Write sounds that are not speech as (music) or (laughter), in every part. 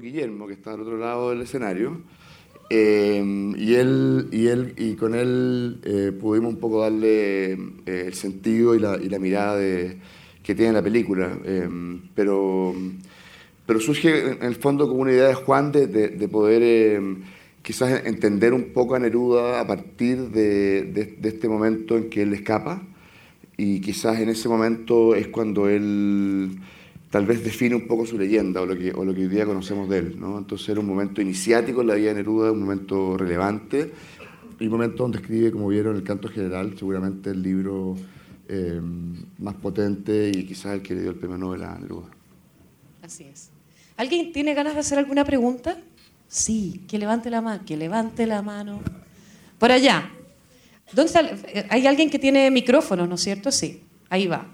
Guillermo, que está al otro lado del escenario, eh, y, él, y, él, y con él eh, pudimos un poco darle eh, el sentido y la, mirada que tiene la película. pero, pero surge en el fondo como una idea de Juan de, de, de poder quizás entender un poco a Neruda a partir de, de, este momento en que él escapa y quizás en ese momento es cuando él tal vez define un poco su leyenda o lo que, o lo que hoy día conocemos de él. ¿no? Entonces era un momento iniciático en la vida de Neruda, un momento relevante y un momento donde escribe, como vieron, el canto general, seguramente el libro eh, más potente y quizás el que le dio el premio Nobel a Neruda. Así es. ¿Alguien tiene ganas de hacer alguna pregunta? Sí, que levante la mano, que levante la mano. Por allá. ¿Dónde está? Hay alguien que tiene micrófono, ¿no es cierto? Sí, ahí va.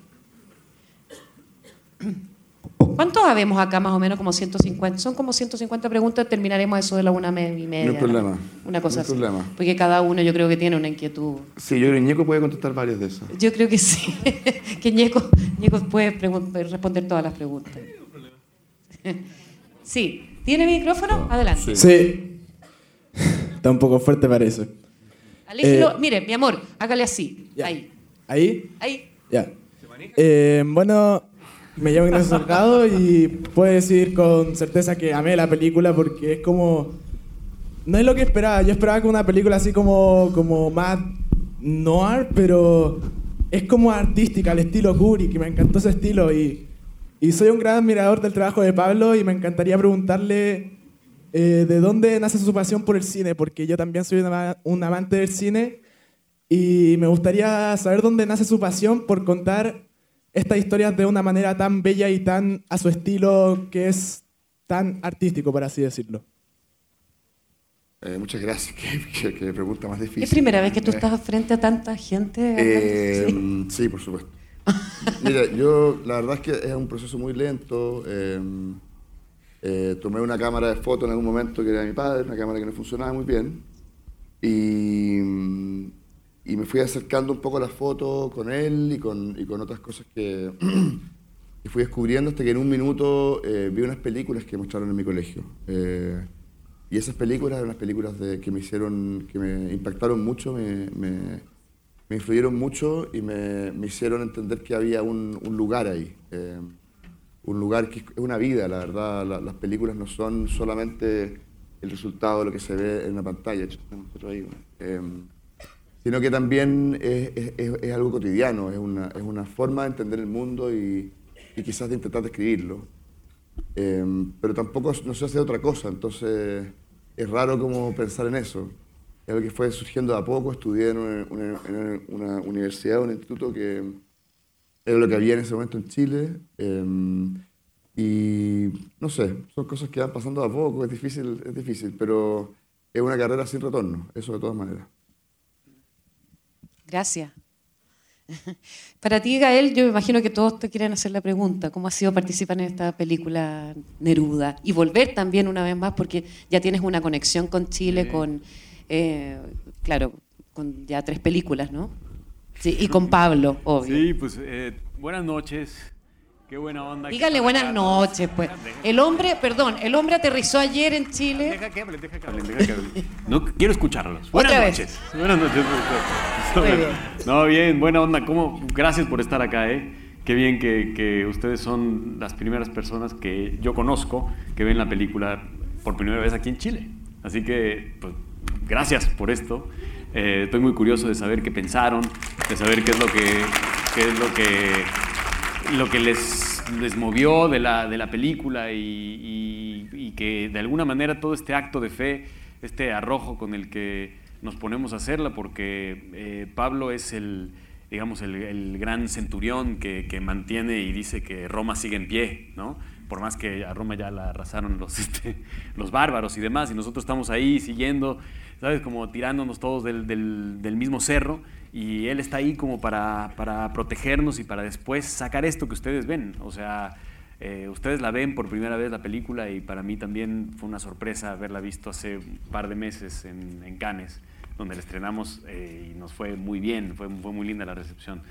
¿Cuántos habemos acá más o menos? Como 150. Son como 150 preguntas, terminaremos eso de la una y media. No hay problema. Una cosa no así. problema. Porque cada uno yo creo que tiene una inquietud. Sí, yo creo que Ñeco puede contestar varias de esas. Yo creo que sí. (laughs) que Ñeco, Ñeco puede responder todas las preguntas. (laughs) sí. ¿Tiene micrófono? Adelante. Sí. (laughs) Está un poco fuerte parece. Aléjelo. Eh, Mire, mi amor, hágale así. Ahí. ¿Ahí? Ahí. Ya. Eh, bueno, me llamo Ignacio Salgado y puedo decir con certeza que amé la película porque es como... No es lo que esperaba. Yo esperaba que una película así como, como más noir, pero es como artística, al estilo Kubrick, y me encantó ese estilo. Y, y soy un gran admirador del trabajo de Pablo y me encantaría preguntarle eh, de dónde nace su pasión por el cine, porque yo también soy un amante del cine y me gustaría saber dónde nace su pasión por contar estas historias de una manera tan bella y tan a su estilo que es tan artístico, por así decirlo. Eh, muchas gracias. (laughs) Qué, pregunta más difícil. ¿Es primera vez que tú eh, estás frente a tanta gente? Eh, ¿Sí? por supuesto. (laughs) Mira, yo la verdad es que es un proceso muy lento. tomé una cámara de foto en algún momento que era de mi padre, una cámara que no funcionaba muy bien. Y y me fui acercando un poco a las fotos con él y con, y con otras cosas que, (clears throat) y fui descubriendo hasta que en un minuto eh, vi unas películas que mostraron en mi colegio. Eh, y esas películas eran unas películas que me hicieron, que me impactaron mucho, me, me, influyeron mucho y me, me, hicieron entender que había un, un lugar ahí. Eh, un lugar que es una vida, la verdad. las películas no son solamente el resultado de lo que se ve en la pantalla. Hecho, ahí, sino que también es, es, algo cotidiano, es una, es una, forma de entender el mundo y, y quizás de intentar describirlo. Em, pero tampoco no se hace otra cosa, entonces es raro como pensar en eso. Es algo que fue surgiendo de a poco, estudié en una, en una universidad, un instituto que era lo que había en ese momento en Chile. Em, y no sé, son cosas que van pasando de a poco, es difícil, es difícil, pero es una carrera sin retorno, eso de todas maneras. Gracias. (laughs) Para ti, Gael, yo me imagino que todos te quieren hacer la pregunta, ¿cómo ha sido participar en esta película Neruda? Y volver también una vez más, porque ya tienes una conexión con Chile, con, eh, claro, con ya tres películas, ¿no? Sí, y con Pablo, obvio. Sí, pues eh, buenas noches. Qué buena onda. Dígale buenas noches, pues. El hombre, perdón, el hombre aterrizó ayer en Chile. Deja que hablen, deja que hablen, deja que hablen. No quiero escucharlos. Buenas noches. Buenas noches. No, bien, buena onda. ¿Cómo? Gracias por estar acá, ¿eh? Qué bien que, que, ustedes son las primeras personas que yo conozco que ven la película por primera vez aquí en Chile. Así que, pues, gracias por esto. Eh, estoy muy curioso de saber qué pensaron, de saber qué es lo que, qué es lo que lo que les, les movió de la, de la película y, que de alguna manera todo este acto de fe, este arrojo con el que nos ponemos a hacerla, porque eh, Pablo es el, digamos, el, el gran centurión que, que, mantiene y dice que Roma sigue en pie, ¿no? Por más que a Roma ya la arrasaron los, (laughs) este, los bárbaros y demás, y nosotros estamos ahí siguiendo, ¿sabes? Como tirándonos todos del, del, del mismo cerro y Él está ahí como para, para, protegernos y para después sacar esto que ustedes ven. O sea, eh, ustedes la ven por primera vez la película y para mí también fue una sorpresa haberla visto hace un par de meses en, en Cannes, donde la estrenamos eh, y nos fue muy bien, fue, fue muy linda la recepción.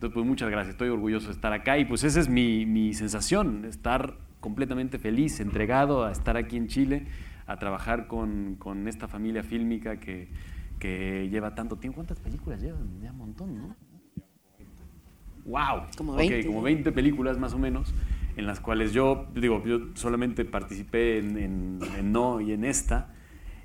Entonces, pues muchas gracias, estoy orgulloso de estar acá y pues esa es mi, mi sensación, estar completamente feliz, entregado a estar aquí en Chile, a trabajar con, con esta familia fílmica que, que, lleva tanto tiempo. ¿Cuántas películas llevan? Ya un montón, ¿no? ¡Wow! Como 20. como 20 películas más o menos, en las cuales yo, digo, yo solamente participé en, en, en No y en esta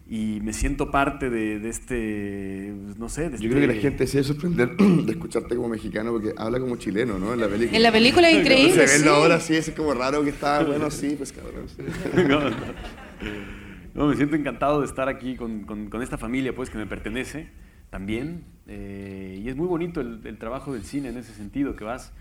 y me siento parte de, de este, no sé, de Yo este- creo que la gente se debe sorprender (clears throat) de escucharte como mexicano porque habla como chileno, ¿no? En la película. En la película es increíble. Se sí. verlo ahora sí, es como raro que está, bueno, sí, pues cabrón. sí. (laughs) no, no. No, me siento encantado de estar aquí con, con- con esta familia pues, que me pertenece también. eh, y es muy bonito el, el trabajo del cine en ese sentido, que vas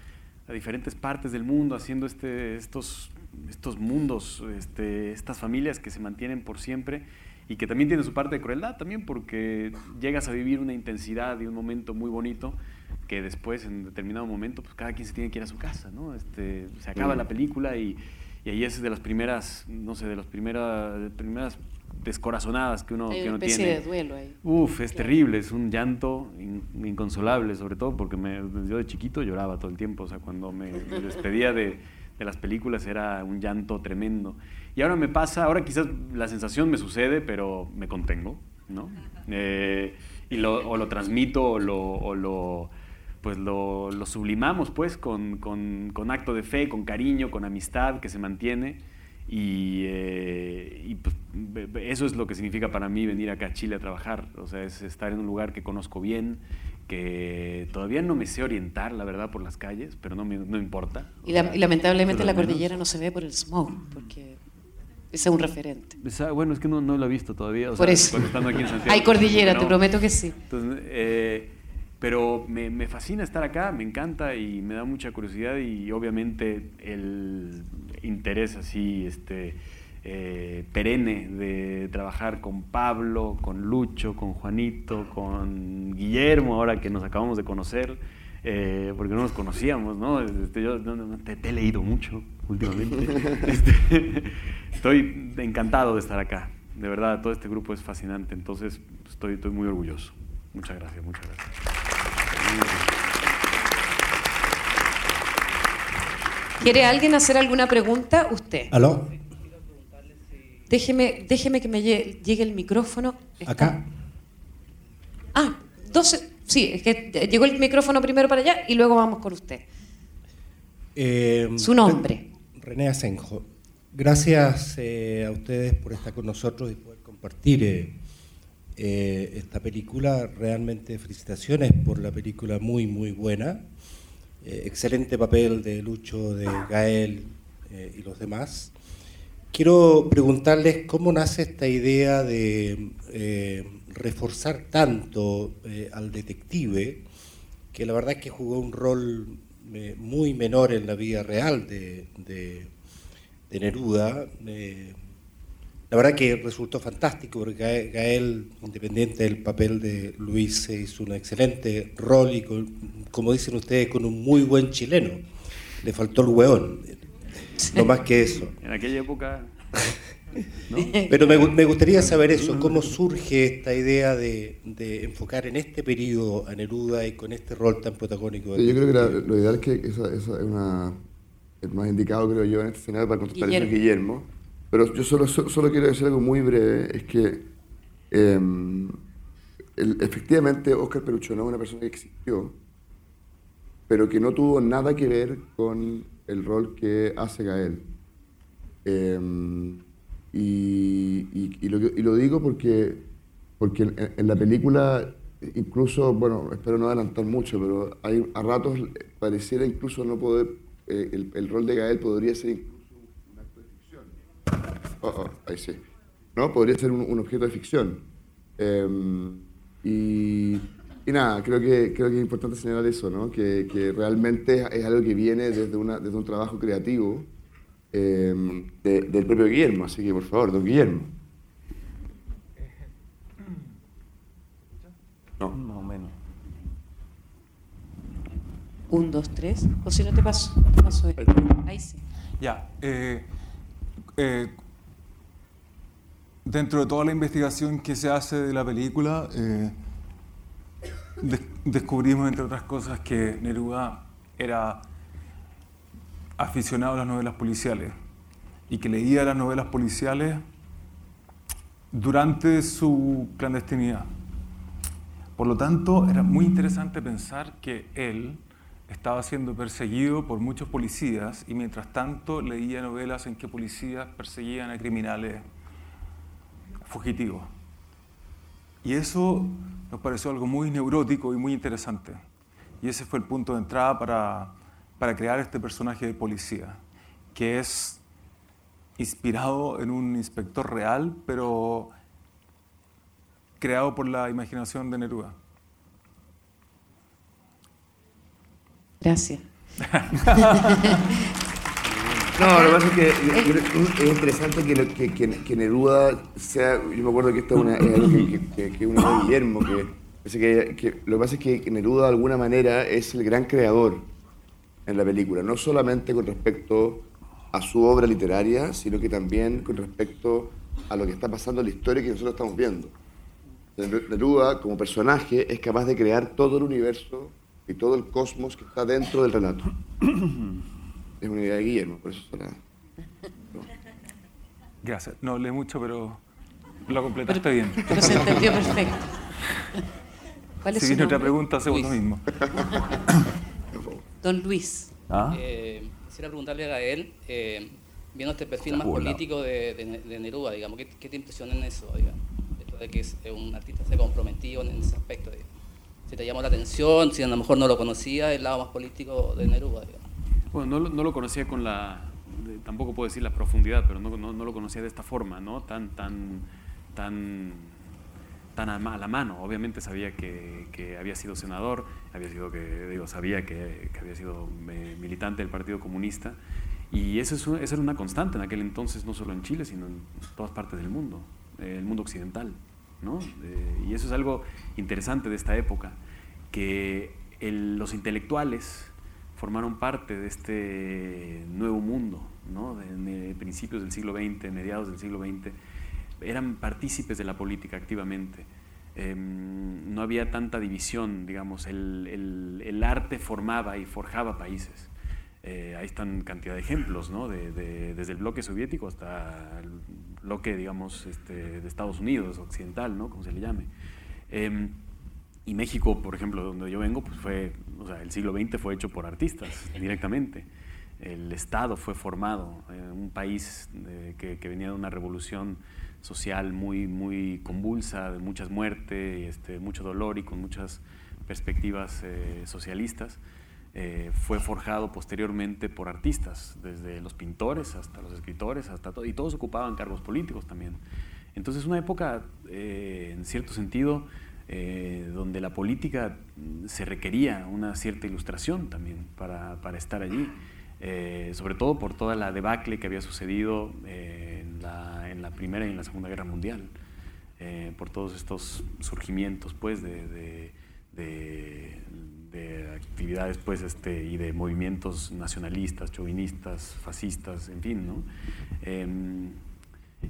a diferentes partes del mundo haciendo este, estos, estos mundos, este, estas familias que se mantienen por siempre y que también tienen su parte de crueldad también porque llegas a vivir una intensidad y un momento muy bonito que después en determinado momento pues cada quien se tiene que ir a su casa, ¿no? Este, se acaba la película y, y ahí es de las primeras, no sé, de las primeras, de primeras descorazonadas que uno, Hay que una uno especie tiene. de duelo ahí. Uf, es Claro. terrible, es un llanto in- inconsolable, sobre todo porque me, yo de chiquito lloraba todo el tiempo, o sea, cuando me, me despedía de, de las películas era un llanto tremendo. Y ahora me pasa, ahora quizás la sensación me sucede, pero me contengo, ¿no? Eh, y lo, o lo transmito o lo, o lo, pues lo, lo sublimamos pues con, con, con acto de fe, con cariño, con amistad que se mantiene. Y, eh, y, pues, eso es lo que significa para mí venir acá a Chile a trabajar. O sea, es estar en un lugar que conozco bien, que todavía no me sé orientar, la verdad, por las calles, pero no me no importa. Y, la- y lamentablemente la cordillera no se ve por el smog, porque ese es un referente. Esa- bueno, es que no, no lo he visto todavía. o Por sea, eso. cuando estando aquí en Santiago, Hay cordillera, no. te prometo que sí. Entonces, eh, pero me, me fascina estar acá, me encanta y me da mucha curiosidad y obviamente el interés así este, eh, perenne de trabajar con Pablo, con Lucho, con Juanito, con Guillermo, ahora que nos acabamos de conocer, eh, porque no nos conocíamos, ¿no? Este, yo no- no- te, te he leído mucho últimamente. (laughs) Este, estoy encantado de estar acá, de verdad, todo este grupo es fascinante, entonces estoy, estoy muy orgulloso. Muchas gracias, muchas gracias. ¿Quiere alguien hacer alguna pregunta? Usted. ¿Aló? Déjeme, déjeme que me lle- llegue el micrófono. Está- ¿Acá? Ah, 12. Sí, es que llegó el micrófono primero para allá y luego vamos con usted. Eh, Su nombre. René Asenjo. Gracias eh, a ustedes por estar con nosotros y poder compartir eh, eh, esta película. Realmente felicitaciones por la película muy, muy buena. Excelente papel de Lucho, de Gael y los demás. Quiero preguntarles cómo nace esta idea de reforzar tanto al detective, que la verdad es que jugó un rol muy menor en la vida real de- de Neruda. Eh, la verdad que resultó fantástico porque Gael, independiente del papel de Luis, se hizo un excelente rol y, con- como dicen ustedes, con un muy buen chileno. Le faltó el hueón, no más que eso. (laughs) En aquella época, ¿no? (laughs) Pero me, me gustaría saber eso, cómo surge esta idea de, de enfocar en este periodo a Neruda y con este rol tan protagónico. Yo creo que la- lo ideal es que esa, esa es una, el más indicado, creo yo, en este escenario para contestar eso es Guillermo. Guillermo. Pero yo solo, so- solo quiero decir algo muy breve, es que em, el- efectivamente Oscar Perucho no es una persona que existió, pero que no tuvo nada que ver con el rol que hace Gael. Em, y, y- y lo, y lo digo porque, porque en, en la película, incluso, bueno, espero no adelantar mucho, pero hay, a ratos pareciera incluso no poder, eh, el, rol de Gael podría ser incluso un acto de ficción. Oh, oh, ahí sí. ¿No? Podría ser un, objeto de ficción. Em, y, nada, creo que, creo que es importante señalar eso, ¿no? Que, que realmente es algo que viene desde, una, desde un trabajo creativo em, de- del propio Guillermo. Así que, por favor, don Guillermo. No. Más o menos. Un, dos, tres. O si no te paso. paso ahí. Ahí sí. Ya. eh, eh, dentro de toda la investigación que se hace de la película, eh, des- descubrimos, entre otras cosas, que Neruda era aficionado a las novelas policiales. y que leía las novelas policiales durante su clandestinidad. Por lo tanto, era muy interesante pensar que él estaba siendo perseguido por muchos policías y mientras tanto leía novelas en que policías perseguían a criminales fugitivos. Y eso nos pareció algo muy neurótico y muy interesante. Y ese fue el punto de entrada para, para crear este personaje de policía, que es inspirado en un inspector real, pero creado por la imaginación de Neruda. Gracias. (laughs) No, lo que pasa es que es interesante que, que, Neruda sea. Yo me acuerdo que esto es, una, algo que, que, uno de Guillermo, que, que, lo que pasa es que Neruda de alguna manera es el gran creador en la película, no solamente con respecto a su obra literaria, sino que también con respecto a lo que está pasando en la historia que nosotros estamos viendo. Neruda, como personaje, es capaz de crear todo el universo y todo el cosmos que está dentro del relato. (clears throat) Es una idea de Guillermo, por eso será. Gracias. No hablé mucho, pero lo completaste bien. (laughs) Pero se entendió perfecto. ¿Cuál es si viene otra pregunta, hacemos lo mismo. (laughs) Don Luis. ¿Ah? Eh, quisiera preguntarle a él, eh, viendo este perfil más político de, de, Neruda, digamos, ¿qué, ¿qué, te impresiona en eso, digamos? Esto de que es un artista se comprometido en ese aspecto, Si te llamó la atención, si a lo mejor no lo conocía, el lado más político de Neruda. Bueno, no, lo conocía con la, tampoco puedo decir la profundidad, pero no, no, no, lo conocía de esta forma, ¿no? Tan, tan, tan, tan a, la mano. Obviamente sabía que, había sido senador, había sido que, digo, sabía que, había sido eh, militante del Partido Comunista. Y eso, es, eso era una constante en aquel entonces, no solo en Chile, sino en todas partes del mundo, eh, el mundo occidental. Eh, y eso es algo interesante de esta época, que los intelectuales formaron parte de este nuevo mundo, de, principios del siglo XX, mediados del siglo XX, eran partícipes de la política activamente. Em, no había tanta división, digamos, el, arte formaba y forjaba países. Eh, ahí están cantidad de ejemplos, ¿no? de, desde el bloque soviético hasta el bloque, digamos, este, de Estados Unidos, occidental, ¿no? como se le llame. Em, y México, por ejemplo, donde yo vengo, pues fue, o sea, el siglo XX fue hecho por artistas (laughs) directamente. El Estado fue formado, en un país que, venía de una revolución social muy, muy convulsa, de muchas muertes, este, mucho dolor y con muchas perspectivas eh, socialistas. Eh, fue forjado posteriormente por artistas, desde los pintores hasta los escritores, hasta todo, y todos ocupaban cargos políticos también. Entonces, una época, eh, en cierto sentido, eh, donde la política se requería una cierta ilustración también para, para estar allí, eh, sobre todo por toda la debacle que había sucedido eh, en, la, en, la, Primera y en la Segunda Guerra Mundial, por todos estos surgimientos pues, de, de, de, actividades pues, este, y de movimientos nacionalistas, chauvinistas, fascistas, en fin. ¿no? Em,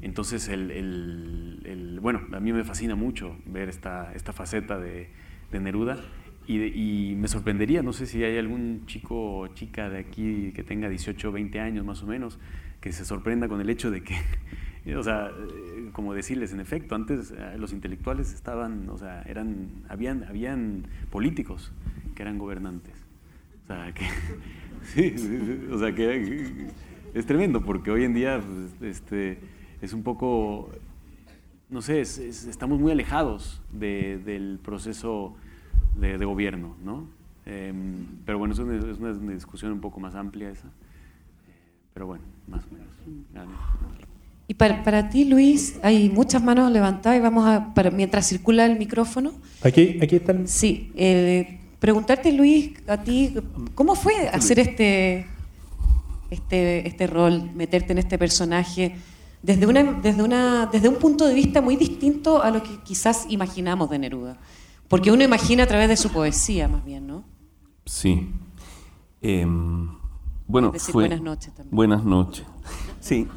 entonces, el, bueno, a mí me fascina mucho ver esta, esta faceta de, Neruda y, me sorprendería, no sé si hay algún chico o chica de aquí que tenga 18 o 20 años más o menos, que se sorprenda con el hecho de que, o sea, eh, como decirles, en efecto, antes eh, los intelectuales estaban, o sea, eran, habían, habían políticos que eran gobernantes. O sea, que, (laughs) sí, o sea, que es tremendo porque hoy en día, pues, este es un poco, no sé, estamos muy alejados del proceso de, gobierno, ¿no? Em, pero bueno, es una, discusión un poco más amplia esa. pero bueno, más o menos. Y para, para, ti, Luis, hay muchas manos levantadas y vamos a, para, mientras circula el micrófono. Aquí, aquí está el... Sí, eh, preguntarte, Luis, a ti, ¿cómo fue hacer este, este, este rol, meterte en este personaje? desde, una, desde, una, desde un punto de vista muy distinto a lo que quizás imaginamos de Neruda. Porque uno imagina a través de su poesía, más bien, ¿no? Sí. Em, bueno, fue, buenas noches también. Buenas noches. (laughs) (laughs) Sí,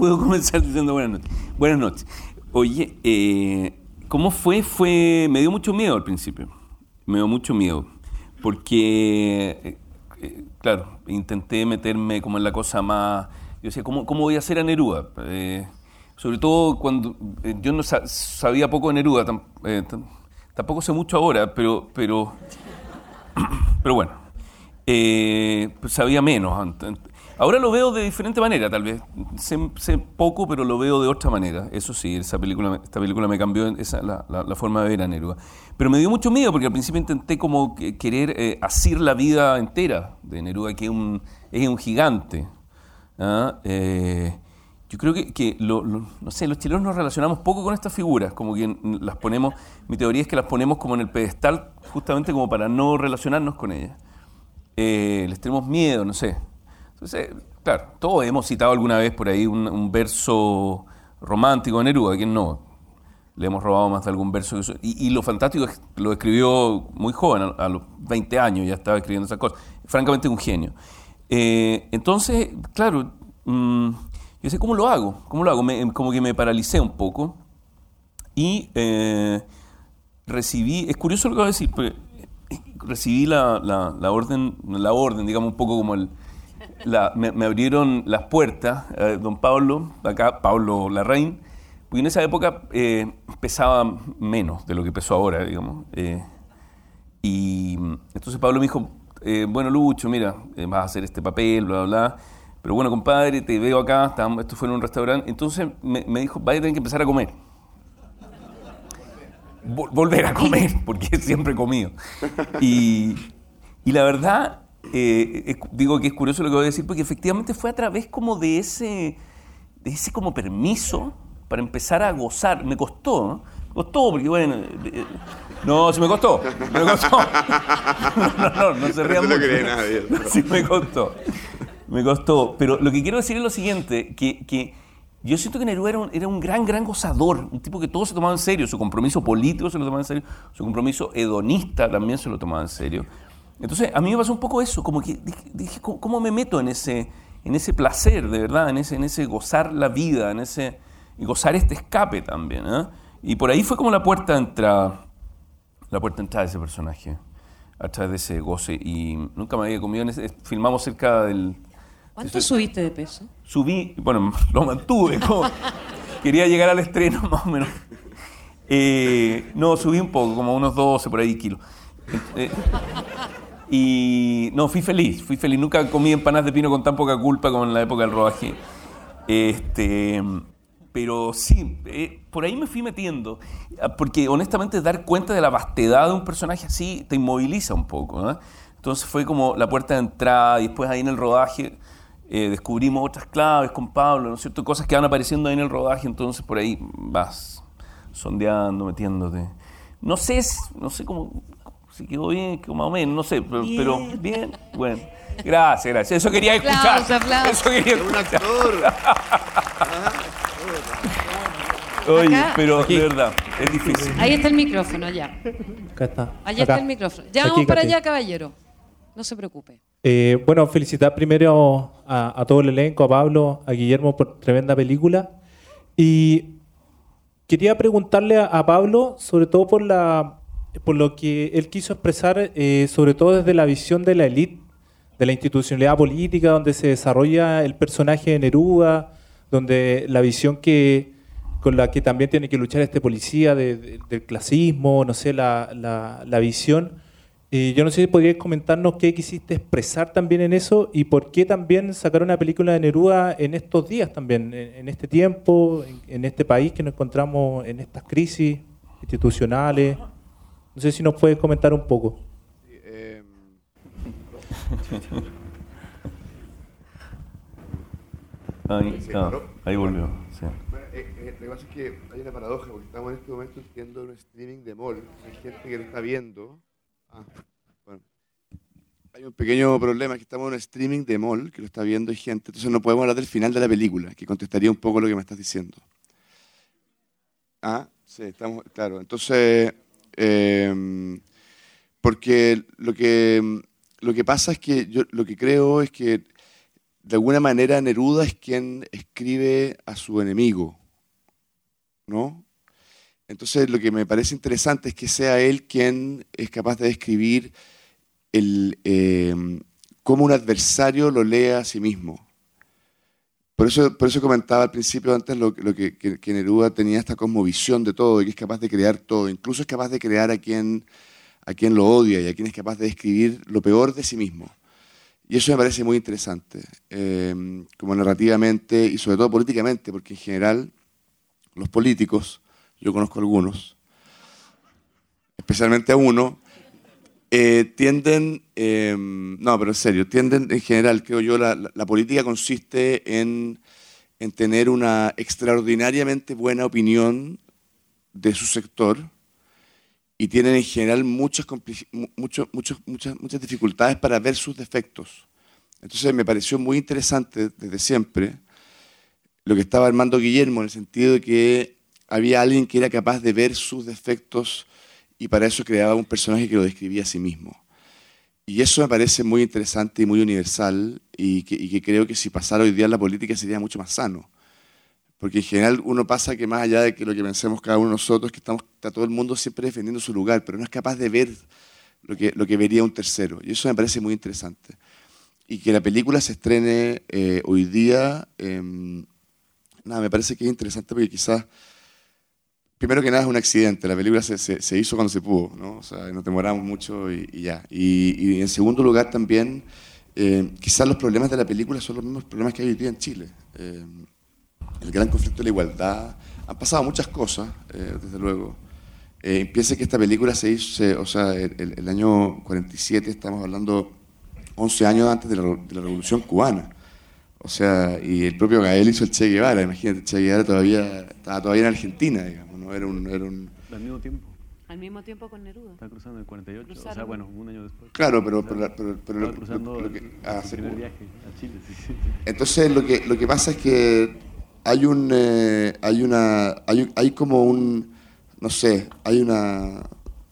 puedo (laughs) comenzar diciendo buenas noches. Buenas noches. Oye, eh, ¿cómo fue? Fue, me dio mucho miedo al principio. Me dio mucho miedo. Porque, eh, eh, claro, intenté meterme como en la cosa más yo decía, ¿cómo, cómo voy a hacer a Neruda? Sobre todo cuando yo no sabía poco de Neruda, tampoco sé mucho ahora, pero, pero, (clears throat) pero bueno, pues sabía menos. Ahora lo veo de diferente manera, tal vez. Sé, poco, pero lo veo de otra manera. Eso sí, esa película, esta película me cambió esa, la, la, forma de ver a Neruda. Pero me dio mucho miedo porque al principio intenté como querer eh, asir la vida entera de Neruda, que es un, gigante. ¿ah? Eh, yo creo que, no sé, los chilenos nos relacionamos poco con estas figuras, como que las ponemos, mi teoría es que las ponemos como en el pedestal justamente como para no relacionarnos con ellas. Eh, les tenemos miedo, no sé. Entonces, claro, todos hemos citado alguna vez por ahí un, verso romántico de Neruda, ¿quién no? Le hemos robado más de algún verso. Y, lo fantástico es que lo escribió muy joven, a, los 20 años ya estaba escribiendo esas cosas. Francamente un genio. Eh, entonces, claro, mm, yo sé cómo lo hago, cómo lo hago. como que me paralicé un poco y eh, recibí, es curioso lo que voy a decir, eh, recibí la, la, orden, la orden, digamos un poco como el, me, abrieron las puertas, eh, don Pablo, acá Pablo Larraín, porque en esa época eh, pesaba menos de lo que pesó ahora, digamos. Eh, y entonces Pablo me dijo, bueno Lucho, mira, vas a hacer este papel, bla, bla, bla. Pero bueno, compadre, te veo acá, esto fue en un restaurante. Entonces me, dijo, vaya a tener que empezar a comer. volver a comer, (laughs) porque siempre he comido. Y la verdad, eh, digo que es curioso lo que voy a decir, porque efectivamente fue a través como de ese, de ese como permiso para empezar a gozar. Me costó, ¿no? Me costó, porque bueno... Eh, no, sí me costó, me costó. (laughs) No, no, no, se rían no mucho. Cree nadie, (laughs) Sí me costó, me costó. Pero lo que quiero decir es lo siguiente, que, que yo siento que Neruda era un, era un, gran, gran gozador, un tipo que todo se tomaba en serio, su compromiso político se lo tomaba en serio, su compromiso hedonista también se lo tomaba en serio. Entonces, a mí me pasó un poco eso, como que dije, ¿cómo me meto en ese, en ese placer, de verdad, en ese, en ese gozar la vida, en ese, y gozar este escape también? ¿eh? Y por ahí fue como la puerta de entrada, la puerta de entrada de ese personaje, a través de ese goce. Y nunca me había comido, en ese, filmamos cerca del... ¿Cuánto subiste de peso? Subí, bueno, (laughs) lo mantuve, como, quería llegar al estreno (laughs) más o menos. Eh, no, subí un poco, como unos 12 por ahí kilos. Eh, y no, fui feliz, fui feliz. Nunca comí empanadas de pino con tan poca culpa como en la época del rodaje. Este, pero sí, eh, por ahí me fui metiendo. Porque honestamente dar cuenta de la vastedad de un personaje así te inmoviliza un poco. Entonces fue como la puerta de entrada y después ahí en el rodaje eh, descubrimos otras claves con Pablo, ¿no es cierto? Cosas que van apareciendo ahí en el rodaje, entonces por ahí vas sondeando, metiéndote. No sé, no sé cómo si quedó bien, más o menos, no sé, pero bien, bueno. Gracias, gracias. Eso quería escuchar. Eso quería escuchar. (laughs) Oye, pero de verdad, es difícil. Ahí está el micrófono, ya. Acá está. Allá está el micrófono. Ya vamos para allá, caballero. No se preocupe. Eh, bueno, felicitar primero a, a, todo el elenco, a Pablo, a Guillermo por tremenda película. Y quería preguntarle a, a Pablo, sobre todo por la por lo que él quiso expresar, eh, sobre todo desde la visión de la élite, de la institucionalidad política, donde se desarrolla el personaje de Neruda, donde la visión que con la que también tiene que luchar este policía del clasismo, no sé, la, la, visión. Eh, yo no sé si podrías comentarnos qué quisiste expresar también en eso y por qué también sacar una película de Neruda en estos días también, en, este tiempo, en este país que nos encontramos en estas crisis institucionales. No sé si nos puedes comentar un poco. Em, ahí, volvió. Eh, eh, lo que pasa es que hay una paradoja, porque estamos en este momento haciendo un streaming de mall. Hay gente que lo está viendo. Ah, hay un pequeño problema, que estamos en un streaming de mall, que lo está viendo gente, entonces no podemos hablar del final de la película, que contestaría un poco lo que me estás diciendo. Ah, sí, estamos, claro. Entonces, Em, porque lo que, lo que pasa es que yo lo que creo es que de alguna manera Neruda es quien escribe a su enemigo, ¿no? Entonces lo que me parece interesante es que sea él quien es capaz de describir el, em, cómo un adversario lo lee a sí mismo. Por eso, por eso comentaba al principio antes lo, que, Neruda tenía esta cosmovisión de todo y que es capaz de crear todo, incluso es capaz de crear a quien, a quien lo odia y a quien es capaz de describir lo peor de sí mismo. Y eso me parece muy interesante, eh, como narrativamente y sobre todo políticamente, porque en general los políticos, yo conozco algunos, especialmente a uno, eh, tienden, em, no, pero en serio, tienden en general, creo yo, la, política consiste en, en, tener una extraordinariamente buena opinión de su sector y tienen en general muchas, muchas, muchas dificultades para ver sus defectos. Entonces me pareció muy interesante desde siempre lo que estaba armando Guillermo, en el sentido de que había alguien que era capaz de ver sus defectos y para eso creaba un personaje que lo describía a sí mismo. Y eso me parece muy interesante y muy universal y que, creo que si pasara hoy día la política sería mucho más sano. Porque en general uno pasa que más allá de que lo que pensemos cada uno de nosotros, que estamos, está todo el mundo siempre defendiendo su lugar, pero no es capaz de ver lo que, lo que vería un tercero. Y eso me parece muy interesante. Y que la película se estrene eh, hoy día, em, nada, me parece que es interesante porque quizás primero que nada es un accidente, la película se, hizo cuando se pudo, ¿no? O sea, nos demoramos mucho y, ya. Y, en segundo lugar también, eh, quizás los problemas de la película son los mismos problemas que hay hoy día en Chile. Eh, el gran conflicto de la igualdad, han pasado muchas cosas, eh, desde luego. piense que esta película se hizo, o sea, el, el, año 47, estamos hablando 11 años antes de la, de la Revolución Cubana. O sea, y el propio Gael hizo el Che Guevara, imagínate, Che Guevara todavía, estaba todavía en Argentina, digamos. Era un, era un... Al mismo tiempo. Al mismo tiempo con Neruda. Está cruzando el 48, o sea, bueno, un año después. Claro, pero, pero, pero, pero lo, cruzando lo, que, ah, el primer viaje a Chile. Sí, sí. Entonces, lo que, lo que pasa es que hay un, eh, hay una, hay, hay como un, no sé, hay una,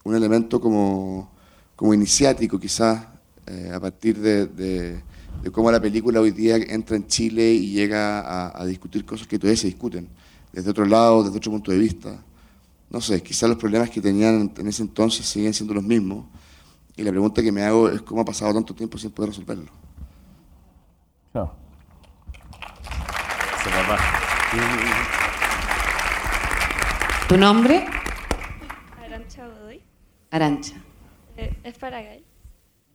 un elemento como, como iniciático quizás eh, a partir de, de, de, cómo la película hoy día entra en Chile y llega a, a discutir cosas que todavía se discuten desde otro lado, desde otro punto de vista no sé, quizás los problemas que tenían en ese entonces siguen siendo los mismos. Y la pregunta que me hago es cómo ha pasado tanto tiempo sin poder resolverlo. No. ¿Tu nombre? Arancha Godoy. Arancha. Eh, es para Gael.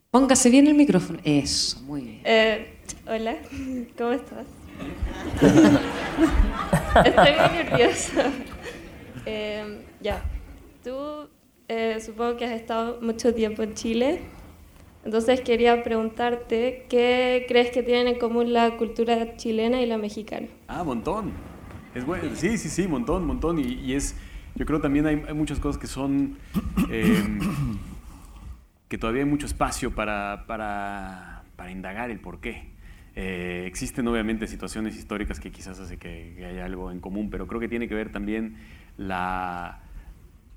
Póngase bien el micrófono. Eso, muy bien. Eh, hola, ¿cómo estás? (laughs) Estoy muy nerviosa. Eh, ya, tú eh, supongo que has estado mucho tiempo en Chile, entonces quería preguntarte qué crees que tienen en común la cultura chilena y la mexicana. Ah, montón. Es bueno. Sí, sí, sí, montón, montón. Y, es, yo creo también hay, hay muchas cosas que son, em, que todavía hay mucho espacio para, para, para indagar el por qué. Eh, existen obviamente situaciones históricas que quizás hace que, que, haya algo en común, pero creo que tiene que ver también la,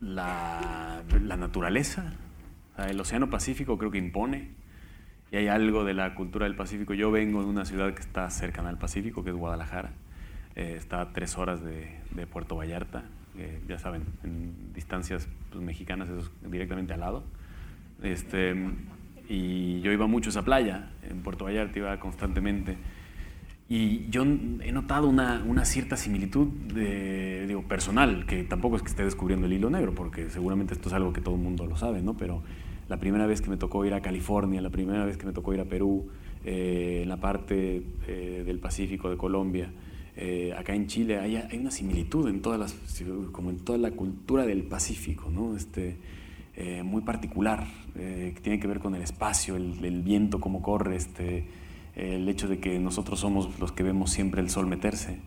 la, naturaleza. el Océano Pacífico creo que impone y hay algo de la cultura del Pacífico. Yo vengo de una ciudad que está cercana al Pacífico, que es Guadalajara. Eh, está a tres horas de, Puerto Vallarta, eh, ya saben, en distancias pues, mexicanas, directamente al lado. Este, y yo iba mucho a esa playa, en Puerto Vallarta iba constantemente. Y yo he notado una, una cierta similitud de, digo, personal, que tampoco es que esté descubriendo el hilo negro, porque seguramente esto es algo que todo el mundo lo sabe, ¿no? Pero la primera vez que me tocó ir a California, la primera vez que me tocó ir a Perú, eh, en la parte eh, del Pacífico de Colombia, eh, acá en Chile, hay, hay, una similitud en todas las, como en toda la cultura del Pacífico, ¿no? Este, muy particular, que tiene que ver con el espacio, el, el viento, cómo corre, este el hecho de que nosotros somos los que vemos siempre el sol meterse.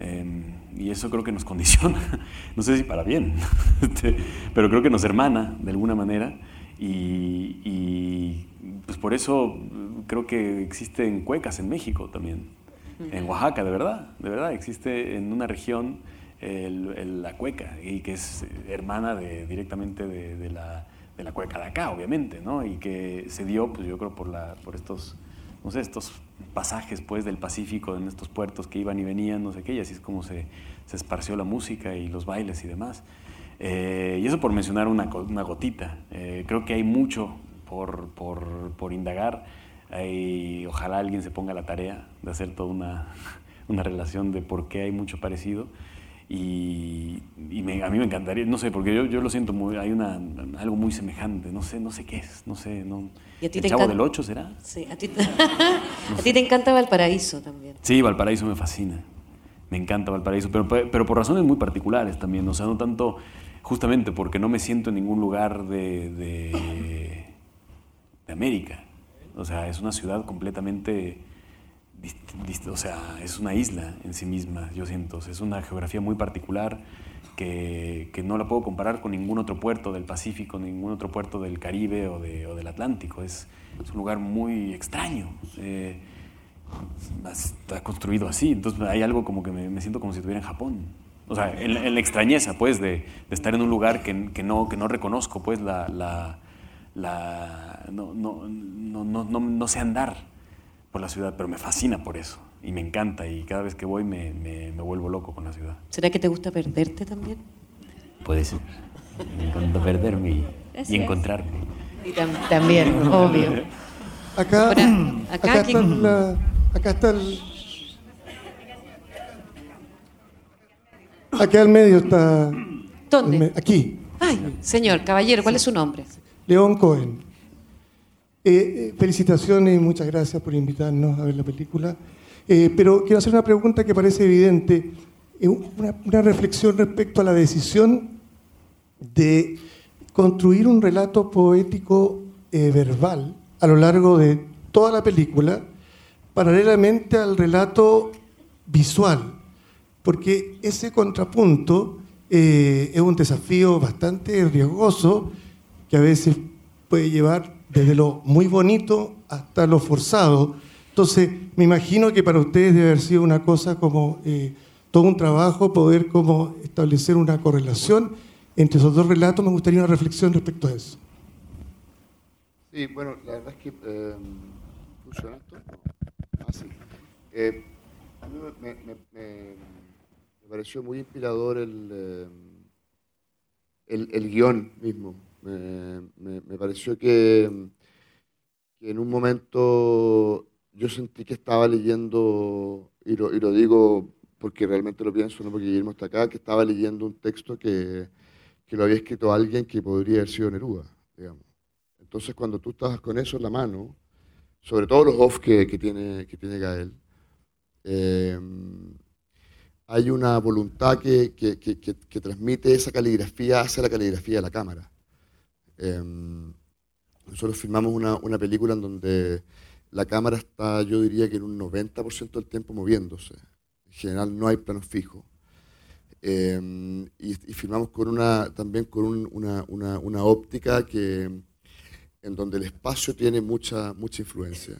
Em, y eso creo que nos (laughs) condiciona, no sé si para bien, (laughs) este, pero creo que nos hermana de alguna manera. Y, pues por eso creo que existen cuecas en México también, en Oaxaca, de verdad, de verdad, existe en una región la cueca, y que es hermana de, directamente de, la, de, la, cueca de acá, obviamente, ¿no? y que se dio, pues yo creo, por, la, por estos no sé, estos pasajes pues del Pacífico en estos puertos que iban y venían, no sé qué, y así es como se, se esparció la música y los bailes y demás. Eh, y eso por mencionar una, una gotita. Eh, creo que hay mucho por, por, por indagar ojalá alguien se ponga la tarea de hacer toda una, (laughs) una relación de por qué hay mucho parecido. Y, a mí me encantaría, no sé, porque yo, yo lo siento, muy, hay una, algo muy semejante, no sé, no sé qué es, no sé, no... ¿Y a ti ¿El te Chavo del Ocho será? Sí, a ti, (laughs) a ti te encanta Valparaíso también. Sí, Valparaíso me fascina, me encanta Valparaíso, pero, pero por razones muy particulares también, o sea, no tanto justamente porque no me siento en ningún lugar de, de, de América, o sea, es una ciudad completamente o sea, es una isla en sí misma, yo siento. Es una geografía muy particular que, que, no la puedo comparar con ningún otro puerto del Pacífico, ningún otro puerto del Caribe o, de, o del Atlántico. Es, un lugar muy extraño. Eh, está construido así. Entonces hay algo como que me, siento como si estuviera en Japón. O sea, en, la extrañeza, pues, de, de, estar en un lugar que, que, no, que no reconozco, pues, la... la, la no, no, no, no, no sé andar por la ciudad, pero me fascina por eso y me encanta y cada vez que voy me, me, me vuelvo loco con la ciudad. ¿Será que te gusta perderte también? Puede ser. Me encanta perderme y, y encontrarme. Y tam también, obvio. Acá, acá, acá, está la, acá está el... Acá al medio está... ¿Dónde? aquí. Ay, señor, caballero, ¿cuál es su nombre? León Cohen. Eh, eh, felicitaciones y muchas gracias por invitarnos a ver la película. Eh, pero quiero hacer una pregunta que parece evidente, una, una, reflexión respecto a la decisión de construir un relato poético verbal a lo largo de toda la película, paralelamente al relato visual, porque ese contrapunto es un desafío bastante riesgoso que a veces puede llevar desde lo muy bonito hasta lo forzado. Entonces, me imagino que para ustedes debe haber sido una cosa como eh, todo un trabajo poder como establecer una correlación entre esos dos relatos. Me gustaría una reflexión respecto a eso. Sí, bueno, la verdad es que... Eh, ¿Funciona esto? Ah, sí. Eh, a mí me, pareció muy inspirador el, el, el guion mismo. Me, pareció que, en un momento yo sentí que estaba leyendo, y lo, digo porque realmente lo pienso, no porque Guillermo está acá, que estaba leyendo un texto que, que lo había escrito alguien que podría haber sido Neruda, digamos. Entonces cuando tú estabas con eso en la mano, sobre todo los off que, tiene, que tiene Gael, eh, hay una voluntad que, que, que, transmite esa caligrafía hacia la caligrafía de la cámara. Em, nosotros filmamos una, una, película en donde la cámara está, yo diría que en un 90% del tiempo moviéndose. En general no hay planos fijos. Em, y, filmamos con una, también con una, una, una, óptica que, en donde el espacio tiene mucha, mucha influencia.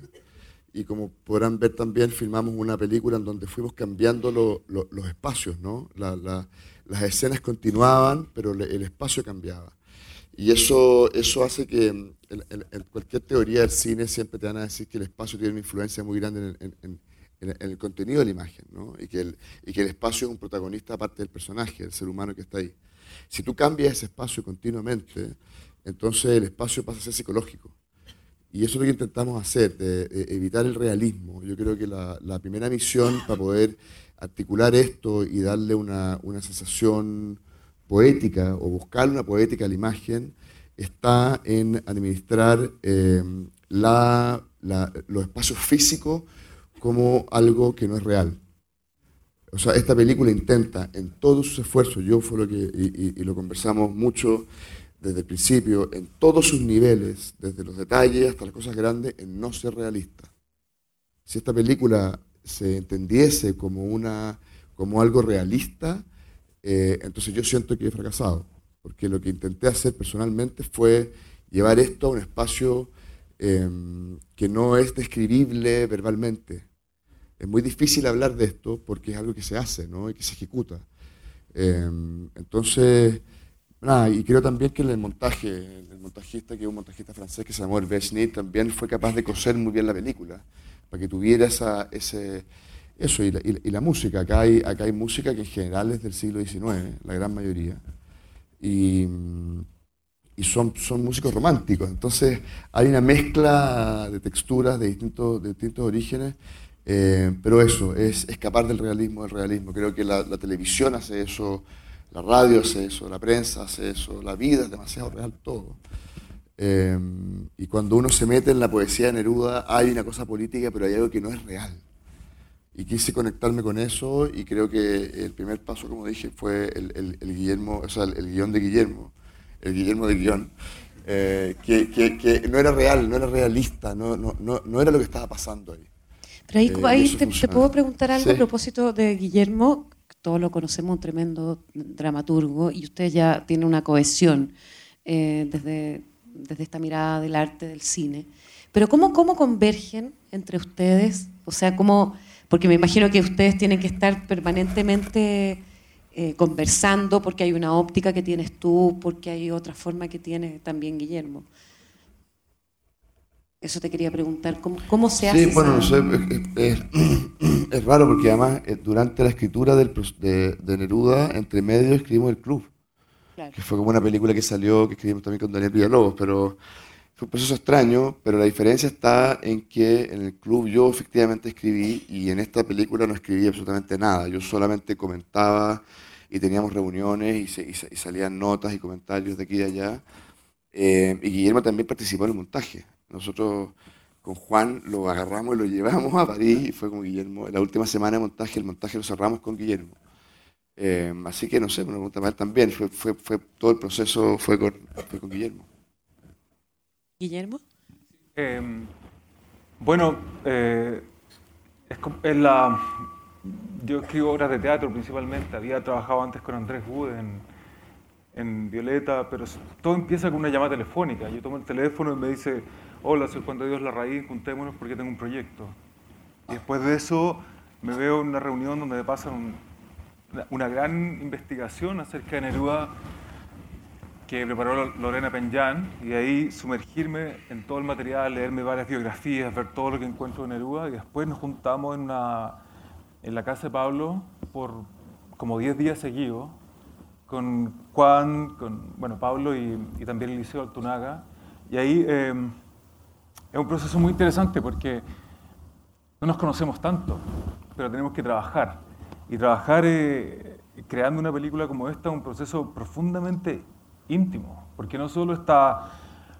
Y como podrán ver también, filmamos una película en donde fuimos cambiando los espacios, ¿no? las escenas continuaban, pero el espacio cambiaba. Y eso, eso hace que en, cualquier teoría del cine siempre te van a decir que el espacio tiene una influencia muy grande en, el contenido de la imagen, ¿no? y, que el, y que el espacio es un protagonista aparte del personaje, del ser humano que está ahí. Si tú cambias ese espacio continuamente, entonces el espacio pasa a ser psicológico. Y eso es lo que intentamos hacer, de, evitar el realismo. Yo creo que la, la, primera misión para poder articular esto y darle una, una sensación poética o buscar una poética a la imagen está en administrar eh, los espacios físicos como algo que no es real. O sea, esta película intenta en todos sus esfuerzos, yo fue lo que, y, y, lo conversamos mucho desde el principio, en todos sus niveles, desde los detalles hasta las cosas grandes, en no ser realista. Si esta película se entendiese como, una, como algo realista, eh, entonces yo siento que he fracasado, porque lo que intenté hacer personalmente fue llevar esto a un espacio em, que no es describible verbalmente. Es muy difícil hablar de esto porque es algo que se hace ¿no? y que se ejecuta. Em, entonces, nada, y creo también que el montaje, el montajista, que es un montajista francés que se llamó Hervé también fue capaz de coser muy bien la película, para que tuviera esa, ese, eso, y la, música. Acá hay, acá hay música que en general es del siglo XIX, la gran mayoría. Y, son, son músicos románticos. Entonces hay una mezcla de texturas de distintos, de distintos orígenes Eh, pero eso, es escapar del realismo del realismo. Creo que la, televisión hace eso, la radio hace eso, la prensa hace eso, la vida es demasiado real todo. Eh, y cuando uno se mete en la poesía de Neruda, hay una cosa política, pero hay algo que no es real. Y quise conectarme con eso y creo que el primer paso, como dije, fue el, Guillermo, o sea, el, guion de Guillermo, el Guillermo de guion, eh, que, que, no era real, no era realista, no, no, no, no era lo que estaba pasando ahí. Pero ahí, eh, te, puedo preguntar algo a propósito de Guillermo, todos lo conocemos, un tremendo dramaturgo, y usted ya tiene una cohesión eh, desde, desde esta mirada del arte, del cine. Pero ¿cómo, cómo convergen entre ustedes? O sea, ¿cómo...? Porque me imagino que ustedes tienen que estar permanentemente eh, conversando porque hay una óptica que tienes tú, porque hay otra forma que tiene también Guillermo. Eso te quería preguntar, ¿cómo, se hace? Sí, bueno, (clears throat) es, raro porque además eh, durante la escritura del, de, Neruda, entre medio escribimos El Club, que fue como una película que salió, que escribimos también con Daniel Villalobos, pero fue un proceso extraño, pero la diferencia está en que en El Club yo efectivamente escribí y en esta película no escribí absolutamente nada, yo solamente comentaba y teníamos reuniones y, salían notas y comentarios de aquí y de allá. Eh, y Guillermo también participó en el montaje. Nosotros con Juan lo agarramos y lo llevamos a París y fue con Guillermo. La última semana de montaje, el montaje lo cerramos con Guillermo. Eh, así que no sé, me pregunta mal también. Fue, fue, fue, todo el proceso fue con Guillermo. ¿Guillermo? Em, bueno, eh, yo escribo obras de teatro principalmente. Había trabajado antes con Andrés Wood en en Violeta, pero todo empieza con una llamada telefónica. Yo tomo el teléfono y me dice, hola, soy Juan de Dios Larraín, juntémonos porque tengo un proyecto. Y después de eso me veo en una reunión donde me pasan una, gran investigación acerca de Neruda que preparó Lorena Peñán y ahí sumergirme en todo el material, leerme varias biografías, ver todo lo que encuentro de Neruda y después nos juntamos en, una, en la casa de Pablo por como 10 días seguidos con Juan, con bueno, Pablo y, también Eliseo Altunaga. Y ahí em, es un proceso muy interesante porque no nos conocemos tanto, pero tenemos que trabajar. Y trabajar eh, creando una película como esta es un proceso profundamente íntimo, porque no solo está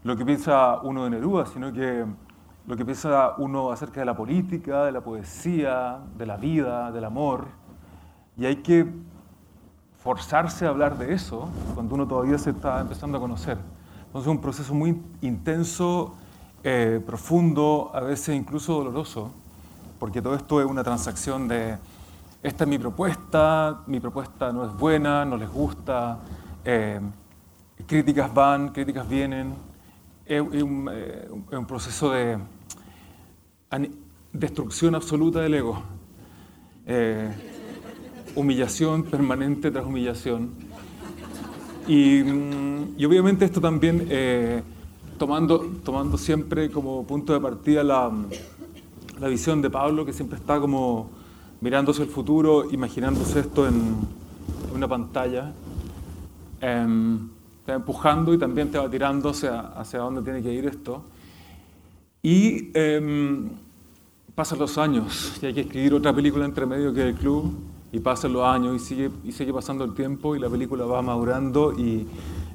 lo que piensa uno de Neruda, sino que lo que piensa uno acerca de la política, de la poesía, de la vida, del amor. Y hay que forzarse a hablar de eso cuando uno todavía se está empezando a conocer. Entonces es un proceso muy intenso, eh, profundo, a veces incluso doloroso, porque todo esto es una transacción de, esta es mi propuesta, mi propuesta no es buena, no les gusta, eh, críticas van, críticas vienen, es, un, eh, proceso de destrucción absoluta del ego. Humillación permanente tras humillación. Y, mm, obviamente esto también eh, tomando, tomando siempre como punto de partida la, la, visión de Pablo, que siempre está como mirándose el futuro, imaginándose esto en una pantalla, em, te va empujando y también te va tirando hacia, hacia dónde tiene que ir esto. Y em, pasan los años y hay que escribir otra película entre medio que el club y pasan los años y sigue, y sigue pasando el tiempo y la película va madurando y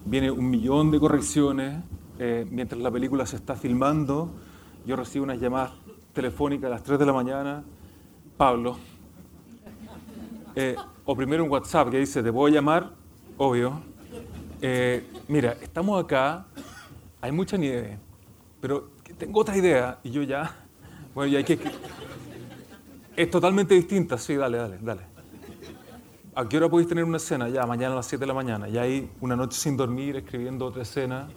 viene un millón de correcciones. Eh, mientras la película se está filmando, yo recibo unas llamadas telefónicas a las 3 de la mañana. Pablo, eh, o primero un WhatsApp que dice, te voy a llamar, obvio. Eh, mira, estamos acá, hay mucha nieve, pero tengo otra idea y yo ya, bueno, ya hay que... Es totalmente distinta, sí, dale, dale, dale. ¿A qué hora podéis tener una escena? Ya, mañana a las 7 de la mañana. Ya hay una noche sin dormir, escribiendo otra escena.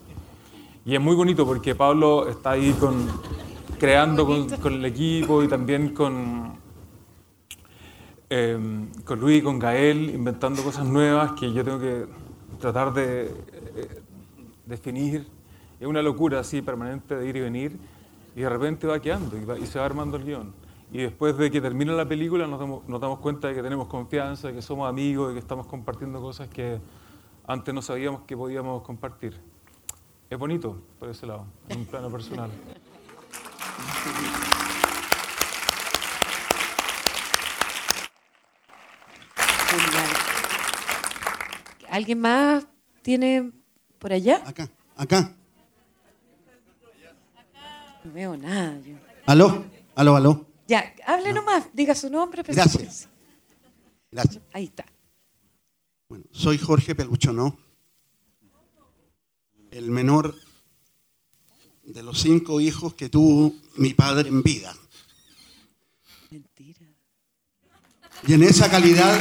Y es muy bonito porque Pablo está ahí con, creando con, el equipo y también con, em, con Luis, con Gael, inventando cosas nuevas que yo tengo que tratar de eh, definir es una locura así permanente de ir y venir y de repente va quedando y, y se va armando el guion. Y después de que termina la película nos damos, nos damos, cuenta de que tenemos confianza, de que somos amigos, de que estamos compartiendo cosas que antes no sabíamos que podíamos compartir. Es bonito por ese lado, en un plano personal. ¿Alguien más tiene por allá? Acá, acá. No veo nada. Aló, aló, aló. Ya, hable nomás, diga su nombre. Gracias. Gracias. Ahí está. Bueno, soy Jorge Peluchonó, el menor de los cinco hijos que tuvo mi padre en vida. Mentira. Y en esa calidad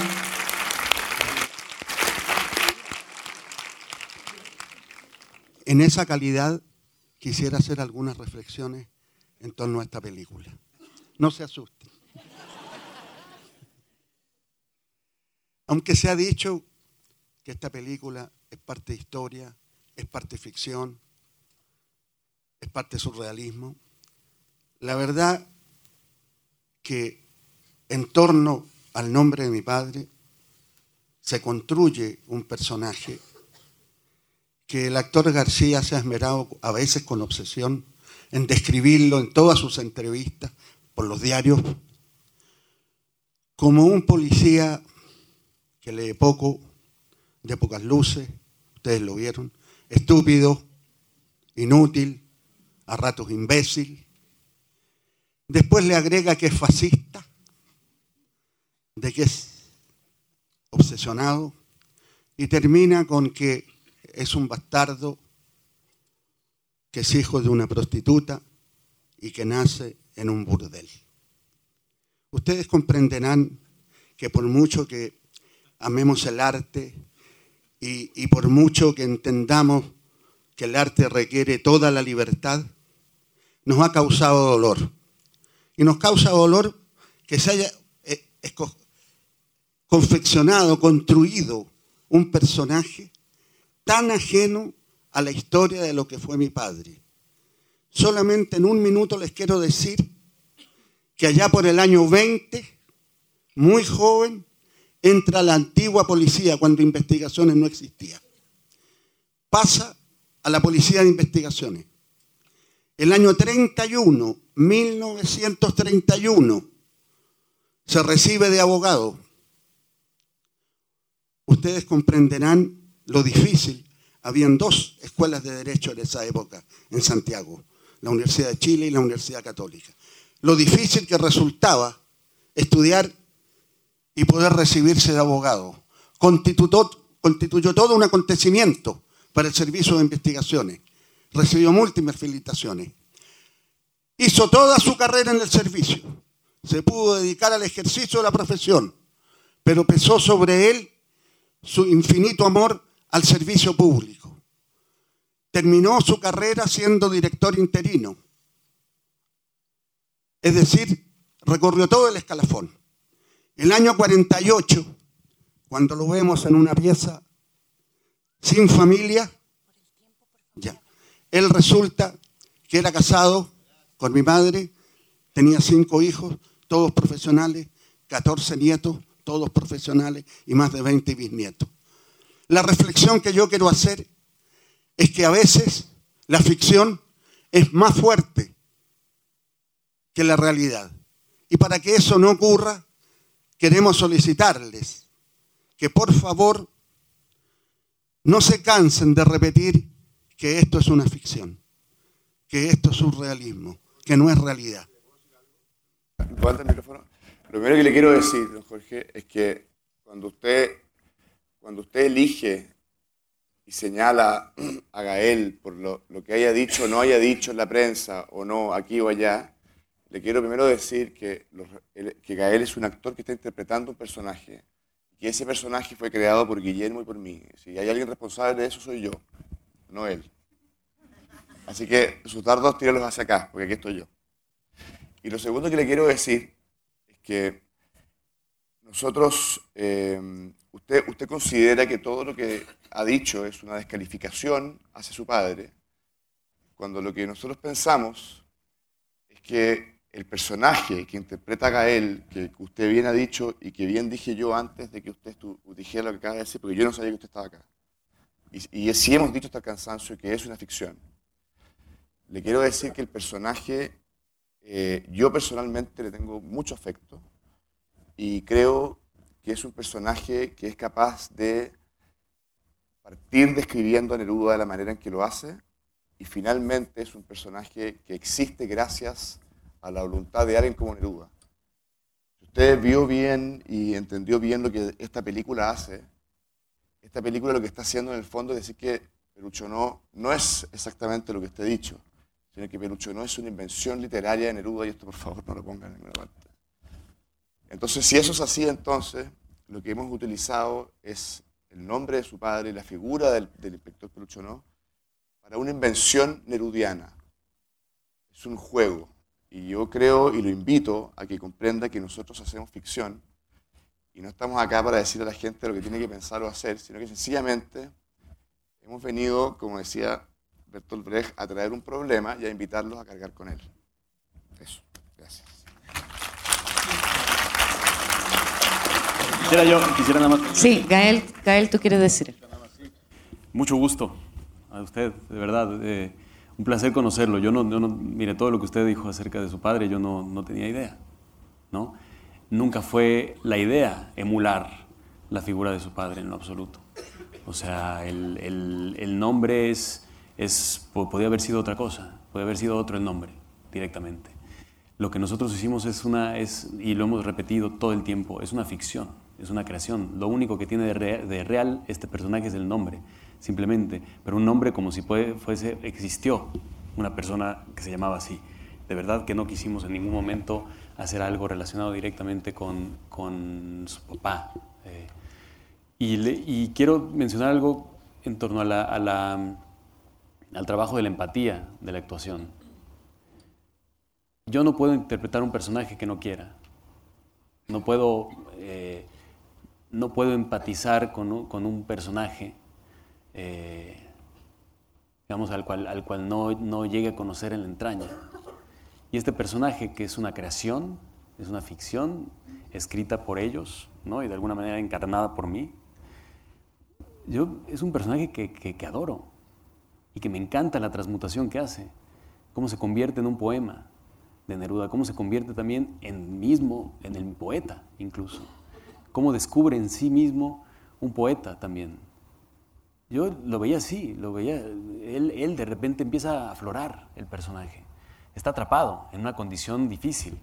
en esa calidad quisiera hacer algunas reflexiones en torno a esta película. No se asusten. Aunque se ha dicho que esta película es parte historia, es parte ficción, es parte surrealismo, la verdad que en torno al nombre de mi padre se construye un personaje que el actor García se ha esmerado a veces con obsesión en describirlo en todas sus entrevistas por los diarios como un policía que lee poco, de pocas luces, ustedes lo vieron, estúpido, inútil, a ratos imbécil. Después le agrega que es fascista, de que es obsesionado, y termina con que es un bastardo que es hijo de una prostituta y que nace en un burdel. Ustedes comprenderán que por mucho que amemos el arte y, por mucho que entendamos que el arte requiere toda la libertad, nos ha causado dolor. Y nos causa dolor que se haya eh, confeccionado, construido un personaje tan ajeno a la historia de lo que fue mi padre. Solamente en un minuto les quiero decir que allá por el año 20, muy joven, entra la antigua policía cuando investigaciones no existían. Pasa a la policía de investigaciones. El año 31, 1931, se recibe de abogado. Ustedes comprenderán lo difícil. Habían dos escuelas de derecho en esa época en Santiago, la Universidad de Chile y la Universidad Católica. Lo difícil que resultaba estudiar y poder recibirse de abogado. Constituyó, constituyó todo un acontecimiento para el servicio de investigaciones. Recibió múltiples felicitaciones. Hizo toda su carrera en el servicio. Se pudo dedicar al ejercicio de la profesión, pero pesó sobre él su infinito amor al servicio público. Terminó su carrera siendo director interino. Es decir, recorrió todo el escalafón. El año 48, cuando lo vemos en una pieza sin familia, ya, él resulta que era casado con mi madre, tenía cinco hijos, todos profesionales, 14 nietos, todos profesionales y más de 20 bisnietos. La reflexión que yo quiero hacer es que a veces la ficción es más fuerte que la realidad. Y para que eso no ocurra, queremos solicitarles que por favor no se cansen de repetir que esto es una ficción, que esto es un realismo, que no es realidad. Lo primero que le quiero decir, don Jorge, es que cuando usted cuando usted elige y señala (clears throat) a Gael por lo, que haya dicho o no haya dicho en la prensa o no aquí o allá, le quiero primero decir que, que Gael es un actor que está interpretando un personaje y ese personaje fue creado por Guillermo y por mí. Si hay alguien responsable de eso soy yo, no él. Así que sus dardos tíralos hacia acá, porque aquí estoy yo. Y lo segundo que le quiero decir es que nosotros eh, ¿Usted, ¿Usted considera que todo lo que ha dicho es una descalificación hacia su padre? Cuando lo que nosotros pensamos es que el personaje que interpreta a Gael, que usted bien ha dicho y que bien dije yo antes de que usted dijera lo que acaba de decir, porque yo no sabía que usted estaba acá. Y, sí hemos dicho hasta el cansancio que es una ficción. Le quiero decir que el personaje, eh, yo personalmente le tengo mucho afecto y creo que es un personaje que es capaz de partir describiendo a Neruda de la manera en que lo hace y finalmente es un personaje que existe gracias a la voluntad de alguien como Neruda. Si usted vio bien y entendió bien lo que esta película hace, esta película lo que está haciendo en el fondo es decir que Perucho no, es exactamente lo que ha dicho, sino que Perucho no es una invención literaria de Neruda, y esto por favor no lo pongan en ninguna parte. Entonces, si eso es así, entonces lo que hemos utilizado es el nombre de su padre la figura del, inspector Perucho no para una invención nerudiana. Es un juego. Y yo creo y lo invito a que comprenda que nosotros hacemos ficción y no estamos acá para decir a la gente lo que tiene que pensar o hacer, sino que sencillamente hemos venido, como decía Bertolt Brecht, a traer un problema y a invitarlos a cargar con él. Eso. Gracias. Quisiera yo, quisiera nada más. Sí, Gael, Gael, tú quieres decir. Mucho gusto a usted, de verdad. Eh, un placer conocerlo. Yo no, no, mire, todo lo que usted dijo acerca de su padre, yo no, no tenía idea, ¿no? Nunca fue la idea emular la figura de su padre en lo absoluto. O sea, el, el, el nombre es, es, podía haber sido otra cosa, podía haber sido otro el nombre directamente. Lo que nosotros hicimos es una, es, y lo hemos repetido todo el tiempo, es una ficción, es una creación. Lo único que tiene de, real este personaje es el nombre simplemente, pero un nombre como si fuese, existió una persona que se llamaba así. De verdad que no quisimos en ningún momento hacer algo relacionado directamente con, con su papá. Eh, y, quiero mencionar algo en torno a la, al trabajo de la empatía de la actuación. Yo no puedo interpretar un personaje que no quiera. No puedo, eh, no puedo empatizar con un personaje eh, digamos, al cual, al cual no, no llegue a conocer en la entraña. Y este personaje, que es una creación, es una ficción escrita por ellos, ¿no? y de alguna manera encarnada por mí, yo, es un personaje que, que, adoro y que me encanta la transmutación que hace, cómo se convierte en un poema de Neruda, cómo se convierte también en mismo, en el poeta incluso, cómo descubre en sí mismo un poeta también. Yo lo veía así, lo veía, él, él de repente empieza a aflorar el personaje. Está atrapado en una condición difícil,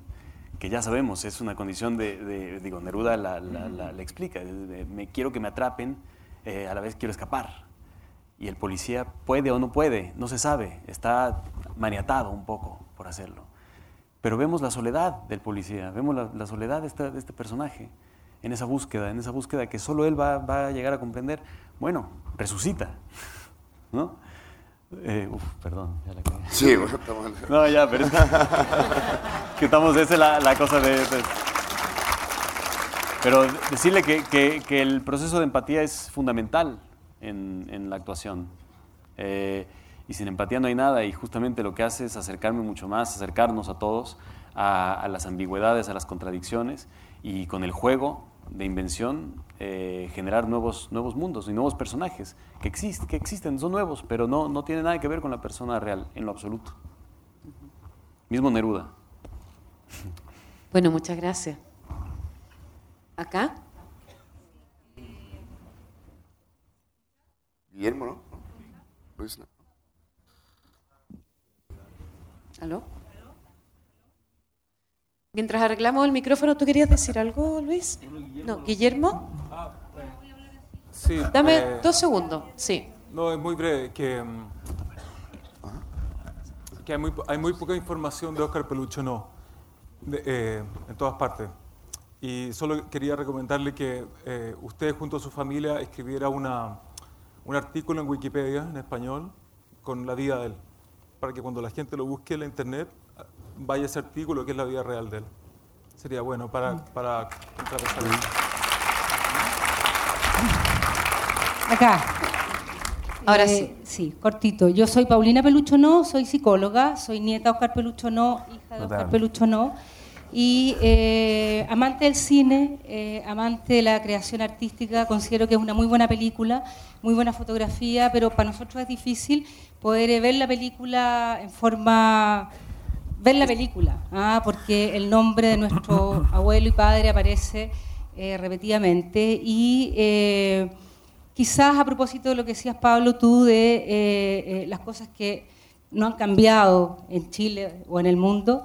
que ya sabemos, es una condición de, digo, Neruda la, la, explica, me quiero que me atrapen, eh, a la vez quiero escapar. Y el policía puede o no puede, no se sabe, está maniatado un poco por hacerlo. Pero vemos la soledad del policía, vemos la, soledad de este, de este personaje en esa búsqueda, en esa búsqueda que solo él va, va a llegar a comprender, bueno, resucita, (laughs) ¿no? Eh, uf, perdón, ya la cagué. Sí, bueno, estamos... No, ya, pero es (laughs) que, estamos, esa es la, la cosa de, Pero decirle que, que, que, el proceso de empatía es fundamental en, en la actuación. Eh, y sin empatía no hay nada, y justamente lo que hace es acercarme mucho más, acercarnos a todos, a, a las ambigüedades, a las contradicciones, y con el juego de invención eh, generar nuevos, nuevos mundos y nuevos personajes que, existen, que existen, son nuevos, pero no, no tienen nada que ver con la persona real en lo absoluto. Mismo Neruda. Bueno, muchas gracias. ¿Acá? Guillermo, ¿no? ¿Aló? Mientras arreglamos el micrófono, ¿tú querías decir algo, Luis? No, Guillermo. Sí. Dame eh, dos segundos, sí. No, es muy breve, que, mm, que hay, muy, hay muy poca información de Oscar Pelucho, no, eh, en todas partes. Y solo quería recomendarle que eh, usted junto a su familia escribiera una, un artículo en Wikipedia en español con la vida de él, para que cuando la gente lo busque en la internet vaya ese artículo que es la vida real de él. Sería bueno para, para contrarrestar Acá. Ahora eh, sí. Sí, cortito. Yo soy Paulina Pelucho No, soy psicóloga, soy nieta de Oscar Pelucho No, hija de Oscar Pelucho No, y eh, amante del cine, eh, amante de la creación artística, considero que es una muy buena película, muy buena fotografía, pero para nosotros es difícil poder ver la película en forma ver la película, ¿ah? porque el nombre de nuestro (coughs) abuelo y padre aparece repetidamente y quizás a propósito de lo que decías Pablo tú de las cosas que no han cambiado en Chile o en el mundo,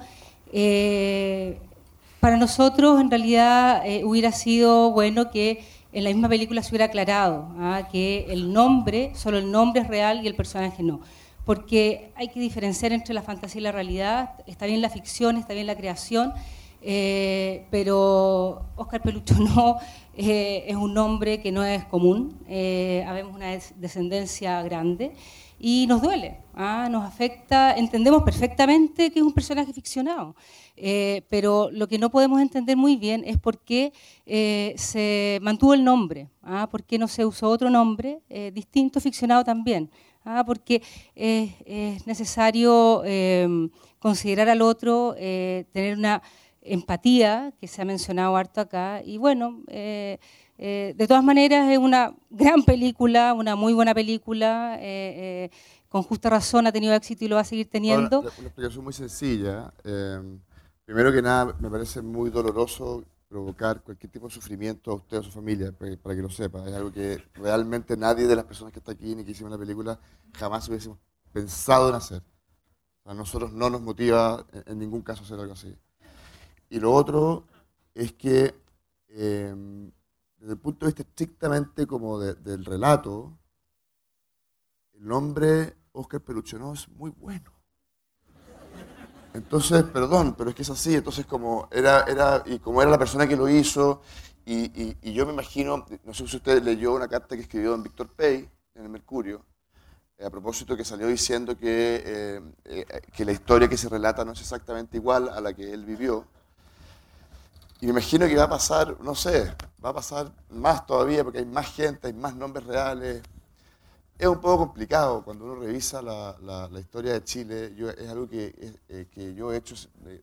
para nosotros en realidad hubiera sido bueno que en la misma película se hubiera aclarado ¿ah? que el nombre, solo el nombre es real y el personaje no. Porque hay que diferenciar entre la fantasía y la realidad. Está bien la ficción, está bien la creación, eh, pero Oscar Pelucho (laughs) no eh, es un nombre que no es común. Eh, habemos una descendencia grande y nos duele, ¿ah? nos afecta. Entendemos perfectamente que es un personaje ficcionado. Eh, pero lo que no podemos entender muy bien es por qué se mantuvo el nombre, ¿ah? por qué no se usó otro nombre distinto, ficcionado también, ¿ah? porque es necesario em, considerar al otro, tener una empatía, que se ha mencionado harto acá, y bueno, de todas maneras es una gran película, una muy buena película, con justa razón ha tenido éxito y lo va a seguir teniendo. una explicación muy sencilla. Em, Primero que nada, me parece muy doloroso provocar cualquier tipo de sufrimiento a usted o a su familia, para que lo sepa. Es algo que realmente nadie de las personas que está aquí ni que hicimos la película jamás hubiésemos pensado en hacer. A nosotros no nos motiva en ningún caso hacer algo así. Y lo otro es que em, desde el punto de vista estrictamente como del relato, el nombre Oscar Peluchonó es muy bueno. Entonces, perdón, pero es que es así. Entonces, como era, era, y como era la persona que lo hizo, y, y, yo me imagino, no sé si usted leyó una carta que escribió don Víctor Pey en el Mercurio, eh, a propósito que salió diciendo que, eh, eh, que la historia que se relata no es exactamente igual a la que él vivió. Y me imagino que va a pasar, no sé, va a pasar más todavía porque hay más gente, hay más nombres reales, es un poco complicado cuando uno revisa la, historia de Chile. Yo, es algo que, eh, que, yo he hecho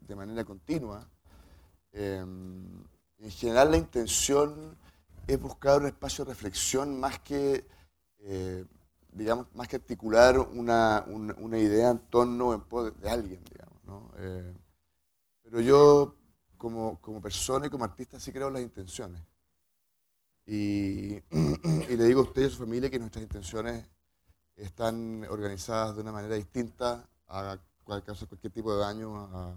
de, manera continua. Em, en general la intención es buscar un espacio de reflexión más que, eh, digamos, más que articular una, idea en torno de alguien, digamos. ¿no? Eh, pero yo, como, como persona y como artista, sí creo en las intenciones. (clears throat) Y, le digo a usted y a su familia que nuestras intenciones están organizadas de una manera distinta a cualquier tipo de daño a,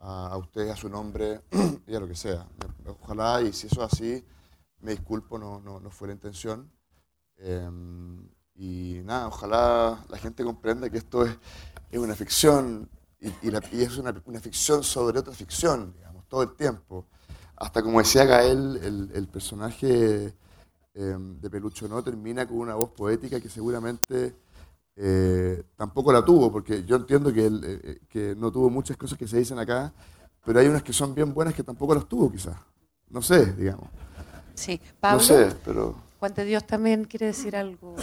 a, usted, a su nombre (clears throat) y a lo que sea. Ojalá, y si eso es así, me disculpo, no, no, no fue la intención. Em, y nada, ojalá la gente comprenda que esto es, es una ficción y, y, es una, una, ficción sobre otra ficción, digamos, todo el tiempo hasta como decía Gael, el, el personaje em, de Pelucho no termina con una voz poética que seguramente eh, tampoco la tuvo, porque yo entiendo que, él, eh, eh, que no tuvo muchas cosas que se dicen acá, pero hay unas que son bien buenas que tampoco las tuvo quizás. No sé, digamos. Sí, Pablo. No sé, pero... Juan de Dios también quiere decir algo.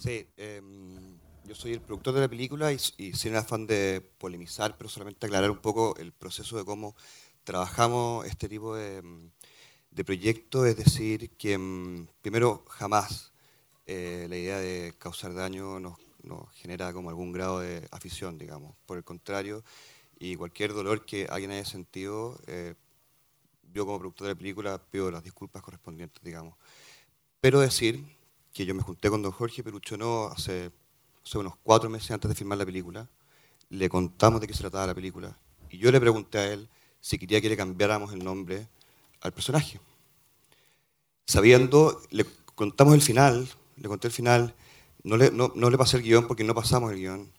Sí, em, yo soy el productor de la película y, y sin afán de polemizar, pero solamente aclarar un poco el proceso de cómo trabajamos este tipo de, de proyectos, es decir, que mm, primero jamás eh, la idea de causar daño nos, genera como algún grado de afición, digamos. Por el contrario, y cualquier dolor que alguien haya sentido, eh, yo como productor de la película pido las disculpas correspondientes, digamos. Pero decir que yo me junté con don Jorge Peruchonó hace, hace unos cuatro meses antes de filmar la película, le contamos de qué se trataba la película, y yo le pregunté a él si quería que le cambiáramos el nombre al personaje. Sabiendo, le contamos el final, le conté el final, no le, no, le pasé el guion porque no pasamos el guion.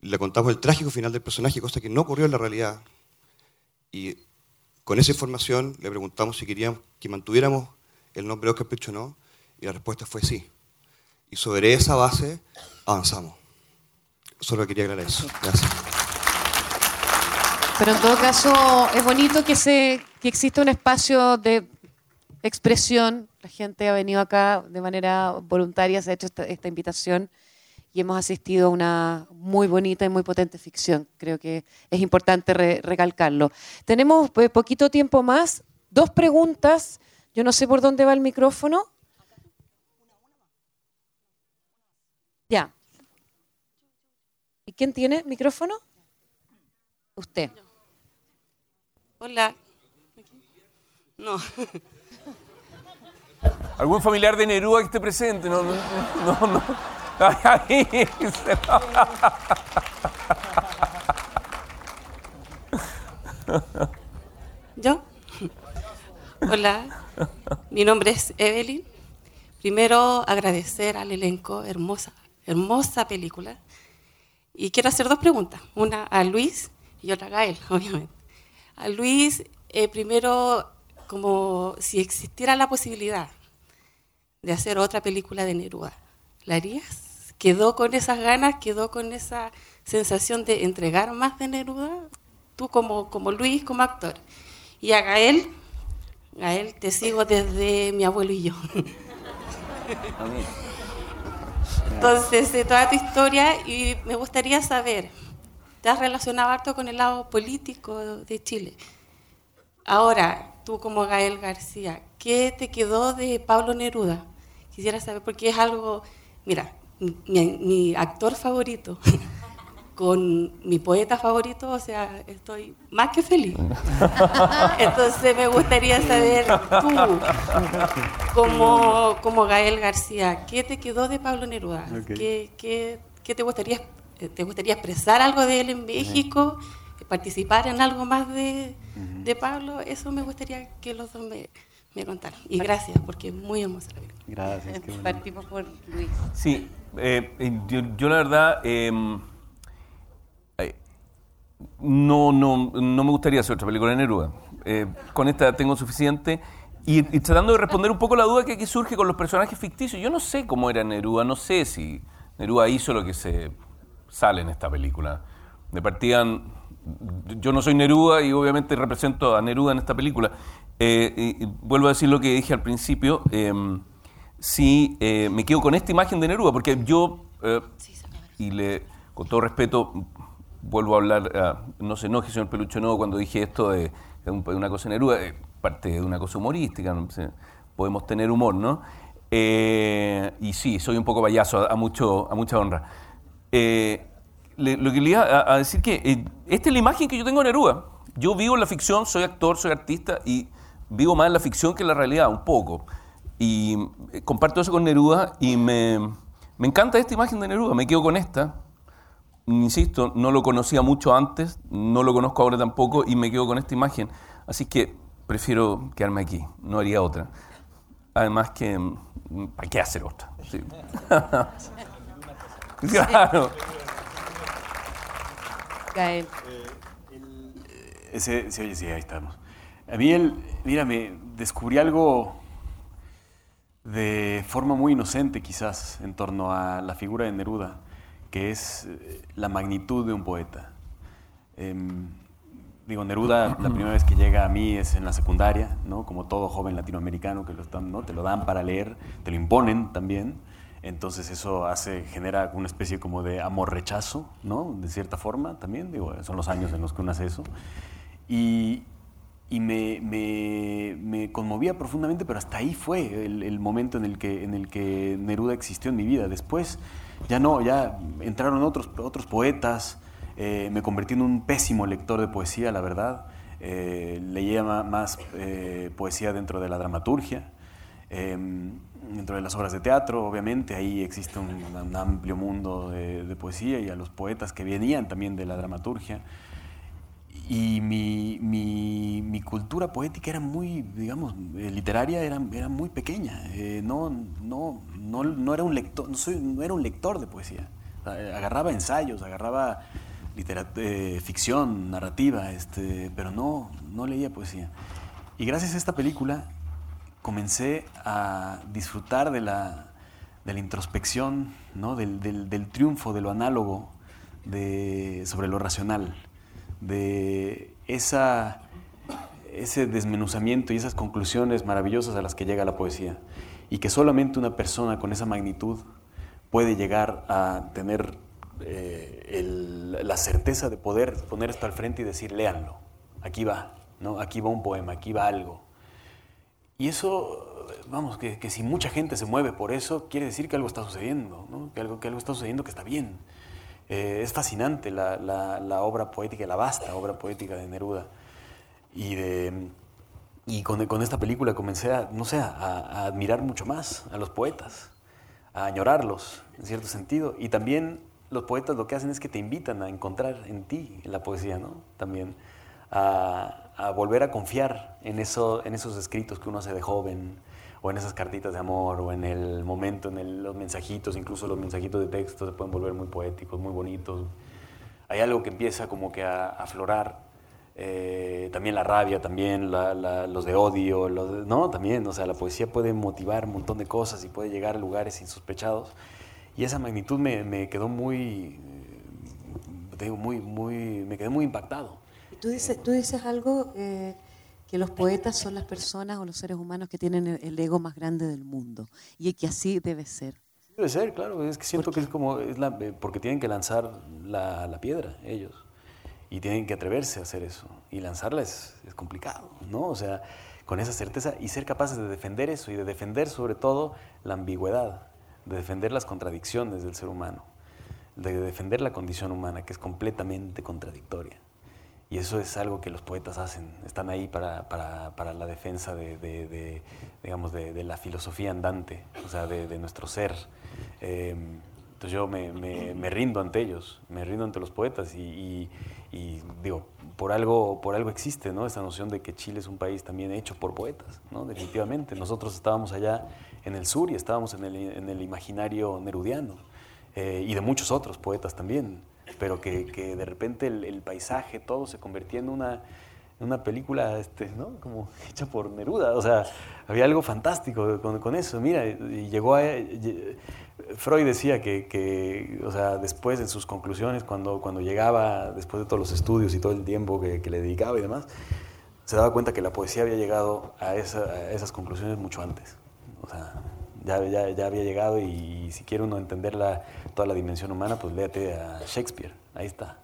Le contamos el trágico final del personaje, cosa que no ocurrió en la realidad. Y con esa información le preguntamos si queríamos que mantuviéramos el nombre Oscar Pecho o no, y la respuesta fue sí. Y sobre esa base avanzamos. Solo quería aclarar eso. Gracias. Pero en todo caso, es bonito que, se, que exista un espacio de expresión. La gente ha venido acá de manera voluntaria, se ha hecho esta, invitación y hemos asistido a una muy bonita y muy potente ficción. Creo que es importante recalcarlo. Tenemos eh, poquito tiempo más. Dos preguntas. Yo no sé por dónde va el micrófono. Ya. ¿Y quién tiene micrófono? Usted. Hola. No. (laughs) ¿Algún familiar de Neruda que esté presente? No, no, no. no. ¿Yo? Hola, mi nombre es Evelyn. Primero agradecer al elenco, hermosa, hermosa película. Y quiero hacer dos preguntas, una a Luis y otra a Gael, (laughs) obviamente. A Luis, eh, primero, como si existiera la posibilidad de hacer otra película de Neruda, ¿la harías? ¿Quedó con esas ganas, quedó con esa sensación de entregar más de Neruda? Tú como, como Luis, como actor. Y a Gael, Gael, te sigo desde mi abuelo y yo. (laughs) Entonces, de toda tu historia, y me gustaría saber, te has relacionado harto con el lado político de Chile. Ahora, tú como Gael García, ¿qué te quedó de Pablo Neruda? Quisiera saber, porque es algo, mira, mi, mi actor favorito (laughs) con mi poeta favorito, o sea, estoy más que feliz. (laughs) Entonces me gustaría saber tú, como, como Gael García, ¿qué te quedó de Pablo Neruda? ¿Qué, qué, qué te, gustaría, te gustaría expresar algo de él en México? ¿Participar en algo más de, de Pablo? Eso me gustaría que los dos me, me contaran. Y gracias, porque es muy hermosa Gracias. Partimos por Luis. Sí, eh, yo, yo, la verdad... Eh, no, no, no me gustaría hacer otra película de Neruda. Eh, con esta tengo suficiente. Y, tratando de responder un poco la duda que aquí surge con los personajes ficticios. Yo no sé cómo era Neruda, no sé si Neruda hizo lo que se sale en esta película. Me partían. Yo no soy Neruda y obviamente represento a Neruda en esta película. Eh, y, vuelvo a decir lo que dije al principio. Em, sí, eh, me quedo con esta imagen de Neruda, porque yo, y le, con todo respeto, vuelvo a hablar, ah, no se enoje, señor Pelucho no cuando dije esto de, una cosa Neruda, parte de una cosa humorística, podemos tener humor, ¿no? Eh, y sí, soy un poco payaso, a, mucho, a mucha honra. Eh, lo que le iba a, decir que eh, esta es la imagen que yo tengo de Neruda. Yo vivo en la ficción, soy actor, soy artista y vivo más en la ficción que en la realidad, un poco. Y comparto eso con Neruda y me, me encanta esta imagen de Neruda, me quedo con esta insisto, no lo conocía mucho antes, no lo conozco ahora tampoco y me quedo con esta imagen. Así que prefiero quedarme aquí, no haría otra. Además que, mm, ¿para qué hacer otra? (laughs) (laughs) claro. Gael. Ese, sí, oye, sí, ahí estamos. A mí, él, mira, me descubrí algo de forma muy inocente quizás en torno a la figura de Neruda que es eh, la magnitud de un poeta. Em, digo, Neruda, la primera vez que llega a mí es en la secundaria, ¿no? como todo joven latinoamericano que lo están, ¿no? te lo dan para leer, te lo imponen también. Entonces eso hace, genera una especie como de amor-rechazo, ¿no? De cierta forma también, son los años en los que uno hace eso. Y, y me, me, me, conmovía profundamente, pero hasta ahí fue el, el, momento en el, que, en el que Neruda existió en mi vida. Después ya no, ya entraron otros, otros poetas, eh, me convertí en un pésimo lector de poesía, la verdad. Eh, leía más eh, poesía dentro de la dramaturgia, em, dentro de las obras de teatro, obviamente, ahí existe un, amplio mundo de, de, poesía y a los poetas que venían también de la dramaturgia. Y mi, mi, mi cultura poética era muy, digamos, literaria era, era muy pequeña. no, no, no, no, era un lector, no, soy, no, era un lector de poesía. Agarraba ensayos, agarraba eh, ficción, narrativa, este, pero no, no leía poesía. Y gracias a esta película comencé a disfrutar de la, de la introspección, ¿no? del, del, triunfo de lo análogo de, sobre lo racional, de esa, ese desmenuzamiento y esas conclusiones maravillosas a las que llega la poesía y que solamente una persona con esa magnitud puede llegar a tener eh, la certeza de poder poner esto al frente y decir, léanlo, aquí va, ¿no? aquí va un poema, aquí va algo. Y eso, vamos, que, si mucha gente se mueve por eso, quiere decir que algo está sucediendo, ¿no? que, algo, que algo está sucediendo que está bien. Eh, es fascinante la, la, la, obra poética, la vasta obra poética de Neruda y de y con, con, esta película comencé a, no sé, a, a, admirar mucho más a los poetas, a añorarlos, en cierto sentido. Y también los poetas lo que hacen es que te invitan a encontrar en ti, la poesía, ¿no? También a, a volver a confiar en, eso, en esos escritos que uno hace de joven, o en esas cartitas de amor, o en el momento, en los mensajitos, incluso los mensajitos de texto se pueden volver muy poéticos, muy bonitos. Hay algo que empieza como que a aflorar, eh, también la rabia, también los de odio, los no, también, o sea, la poesía puede motivar un montón de cosas y puede llegar a lugares insospechados. Y esa magnitud me, me quedó muy, digo, muy, muy, me quedé muy impactado. Tú dices, tú dices algo eh, que los poetas son las personas o los seres humanos que tienen el ego más grande del mundo y que así debe ser. Debe ser, claro. Es que siento que es como, es la, eh, porque tienen que lanzar la, la, piedra ellos y tienen que atreverse a hacer eso. Y lanzarla es, es, complicado, ¿no? O sea, con esa certeza y ser capaces de defender eso y de defender sobre todo la ambigüedad, de defender las contradicciones del ser humano, de defender la condición humana que es completamente contradictoria. Y eso es algo que los poetas hacen, están ahí para, para, para la defensa de, de, de digamos, de, la filosofía andante, o sea, de, nuestro ser. Eh, entonces yo me, me, me, rindo ante ellos, me rindo ante los poetas y, y, y, digo, por algo, por algo existe ¿no? esa noción de que Chile es un país también hecho por poetas, ¿no? definitivamente. Nosotros estábamos allá en el sur y estábamos en el, en el imaginario nerudiano eh, y de muchos otros poetas también pero que, que de repente el, paisaje, todo se convertía en una, una película este, ¿no? como (laughs) hecha por Neruda. O sea, había algo fantástico con, eso. Mira, y llegó a, Freud decía que, o sea, después en sus conclusiones, cuando, cuando llegaba, después de todos los estudios y todo el tiempo que, le dedicaba y demás, se daba cuenta que la poesía había llegado a, a esas conclusiones mucho antes. O sea, ya, ya, ya había llegado y, si quiere uno entender toda la dimensión humana, pues léate a Shakespeare. Ahí está.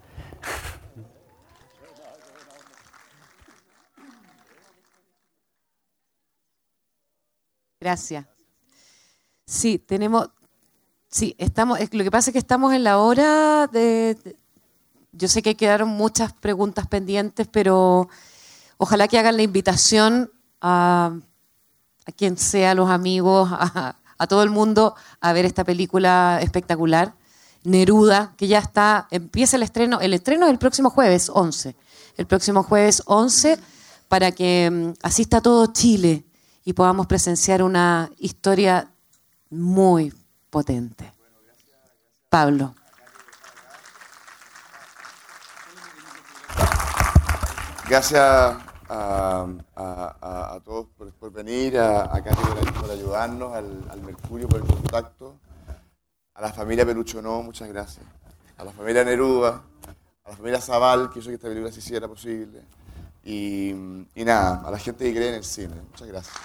Gracias. Sí, tenemos. Sí, estamos. Lo que pasa es que estamos en la hora de. Yo sé que quedaron muchas preguntas pendientes, pero ojalá que hagan la invitación a, a quien sea, a los amigos, (laughs) a, a todo el mundo a ver esta película espectacular, Neruda, que ya está, empieza el estreno, el estreno es el próximo jueves 11, el próximo jueves 11, para que mm, asista todo Chile y podamos presenciar una historia muy potente. Pablo. Gracias a, todos por, venir, a, a Katy por, ayudarnos, al, al, Mercurio por el contacto, a la familia Peluchonó, muchas gracias, a la familia Neruda, a la familia Zaval, que hizo que esta película se hiciera posible, y, y nada, a la gente que cree en el cine, muchas gracias.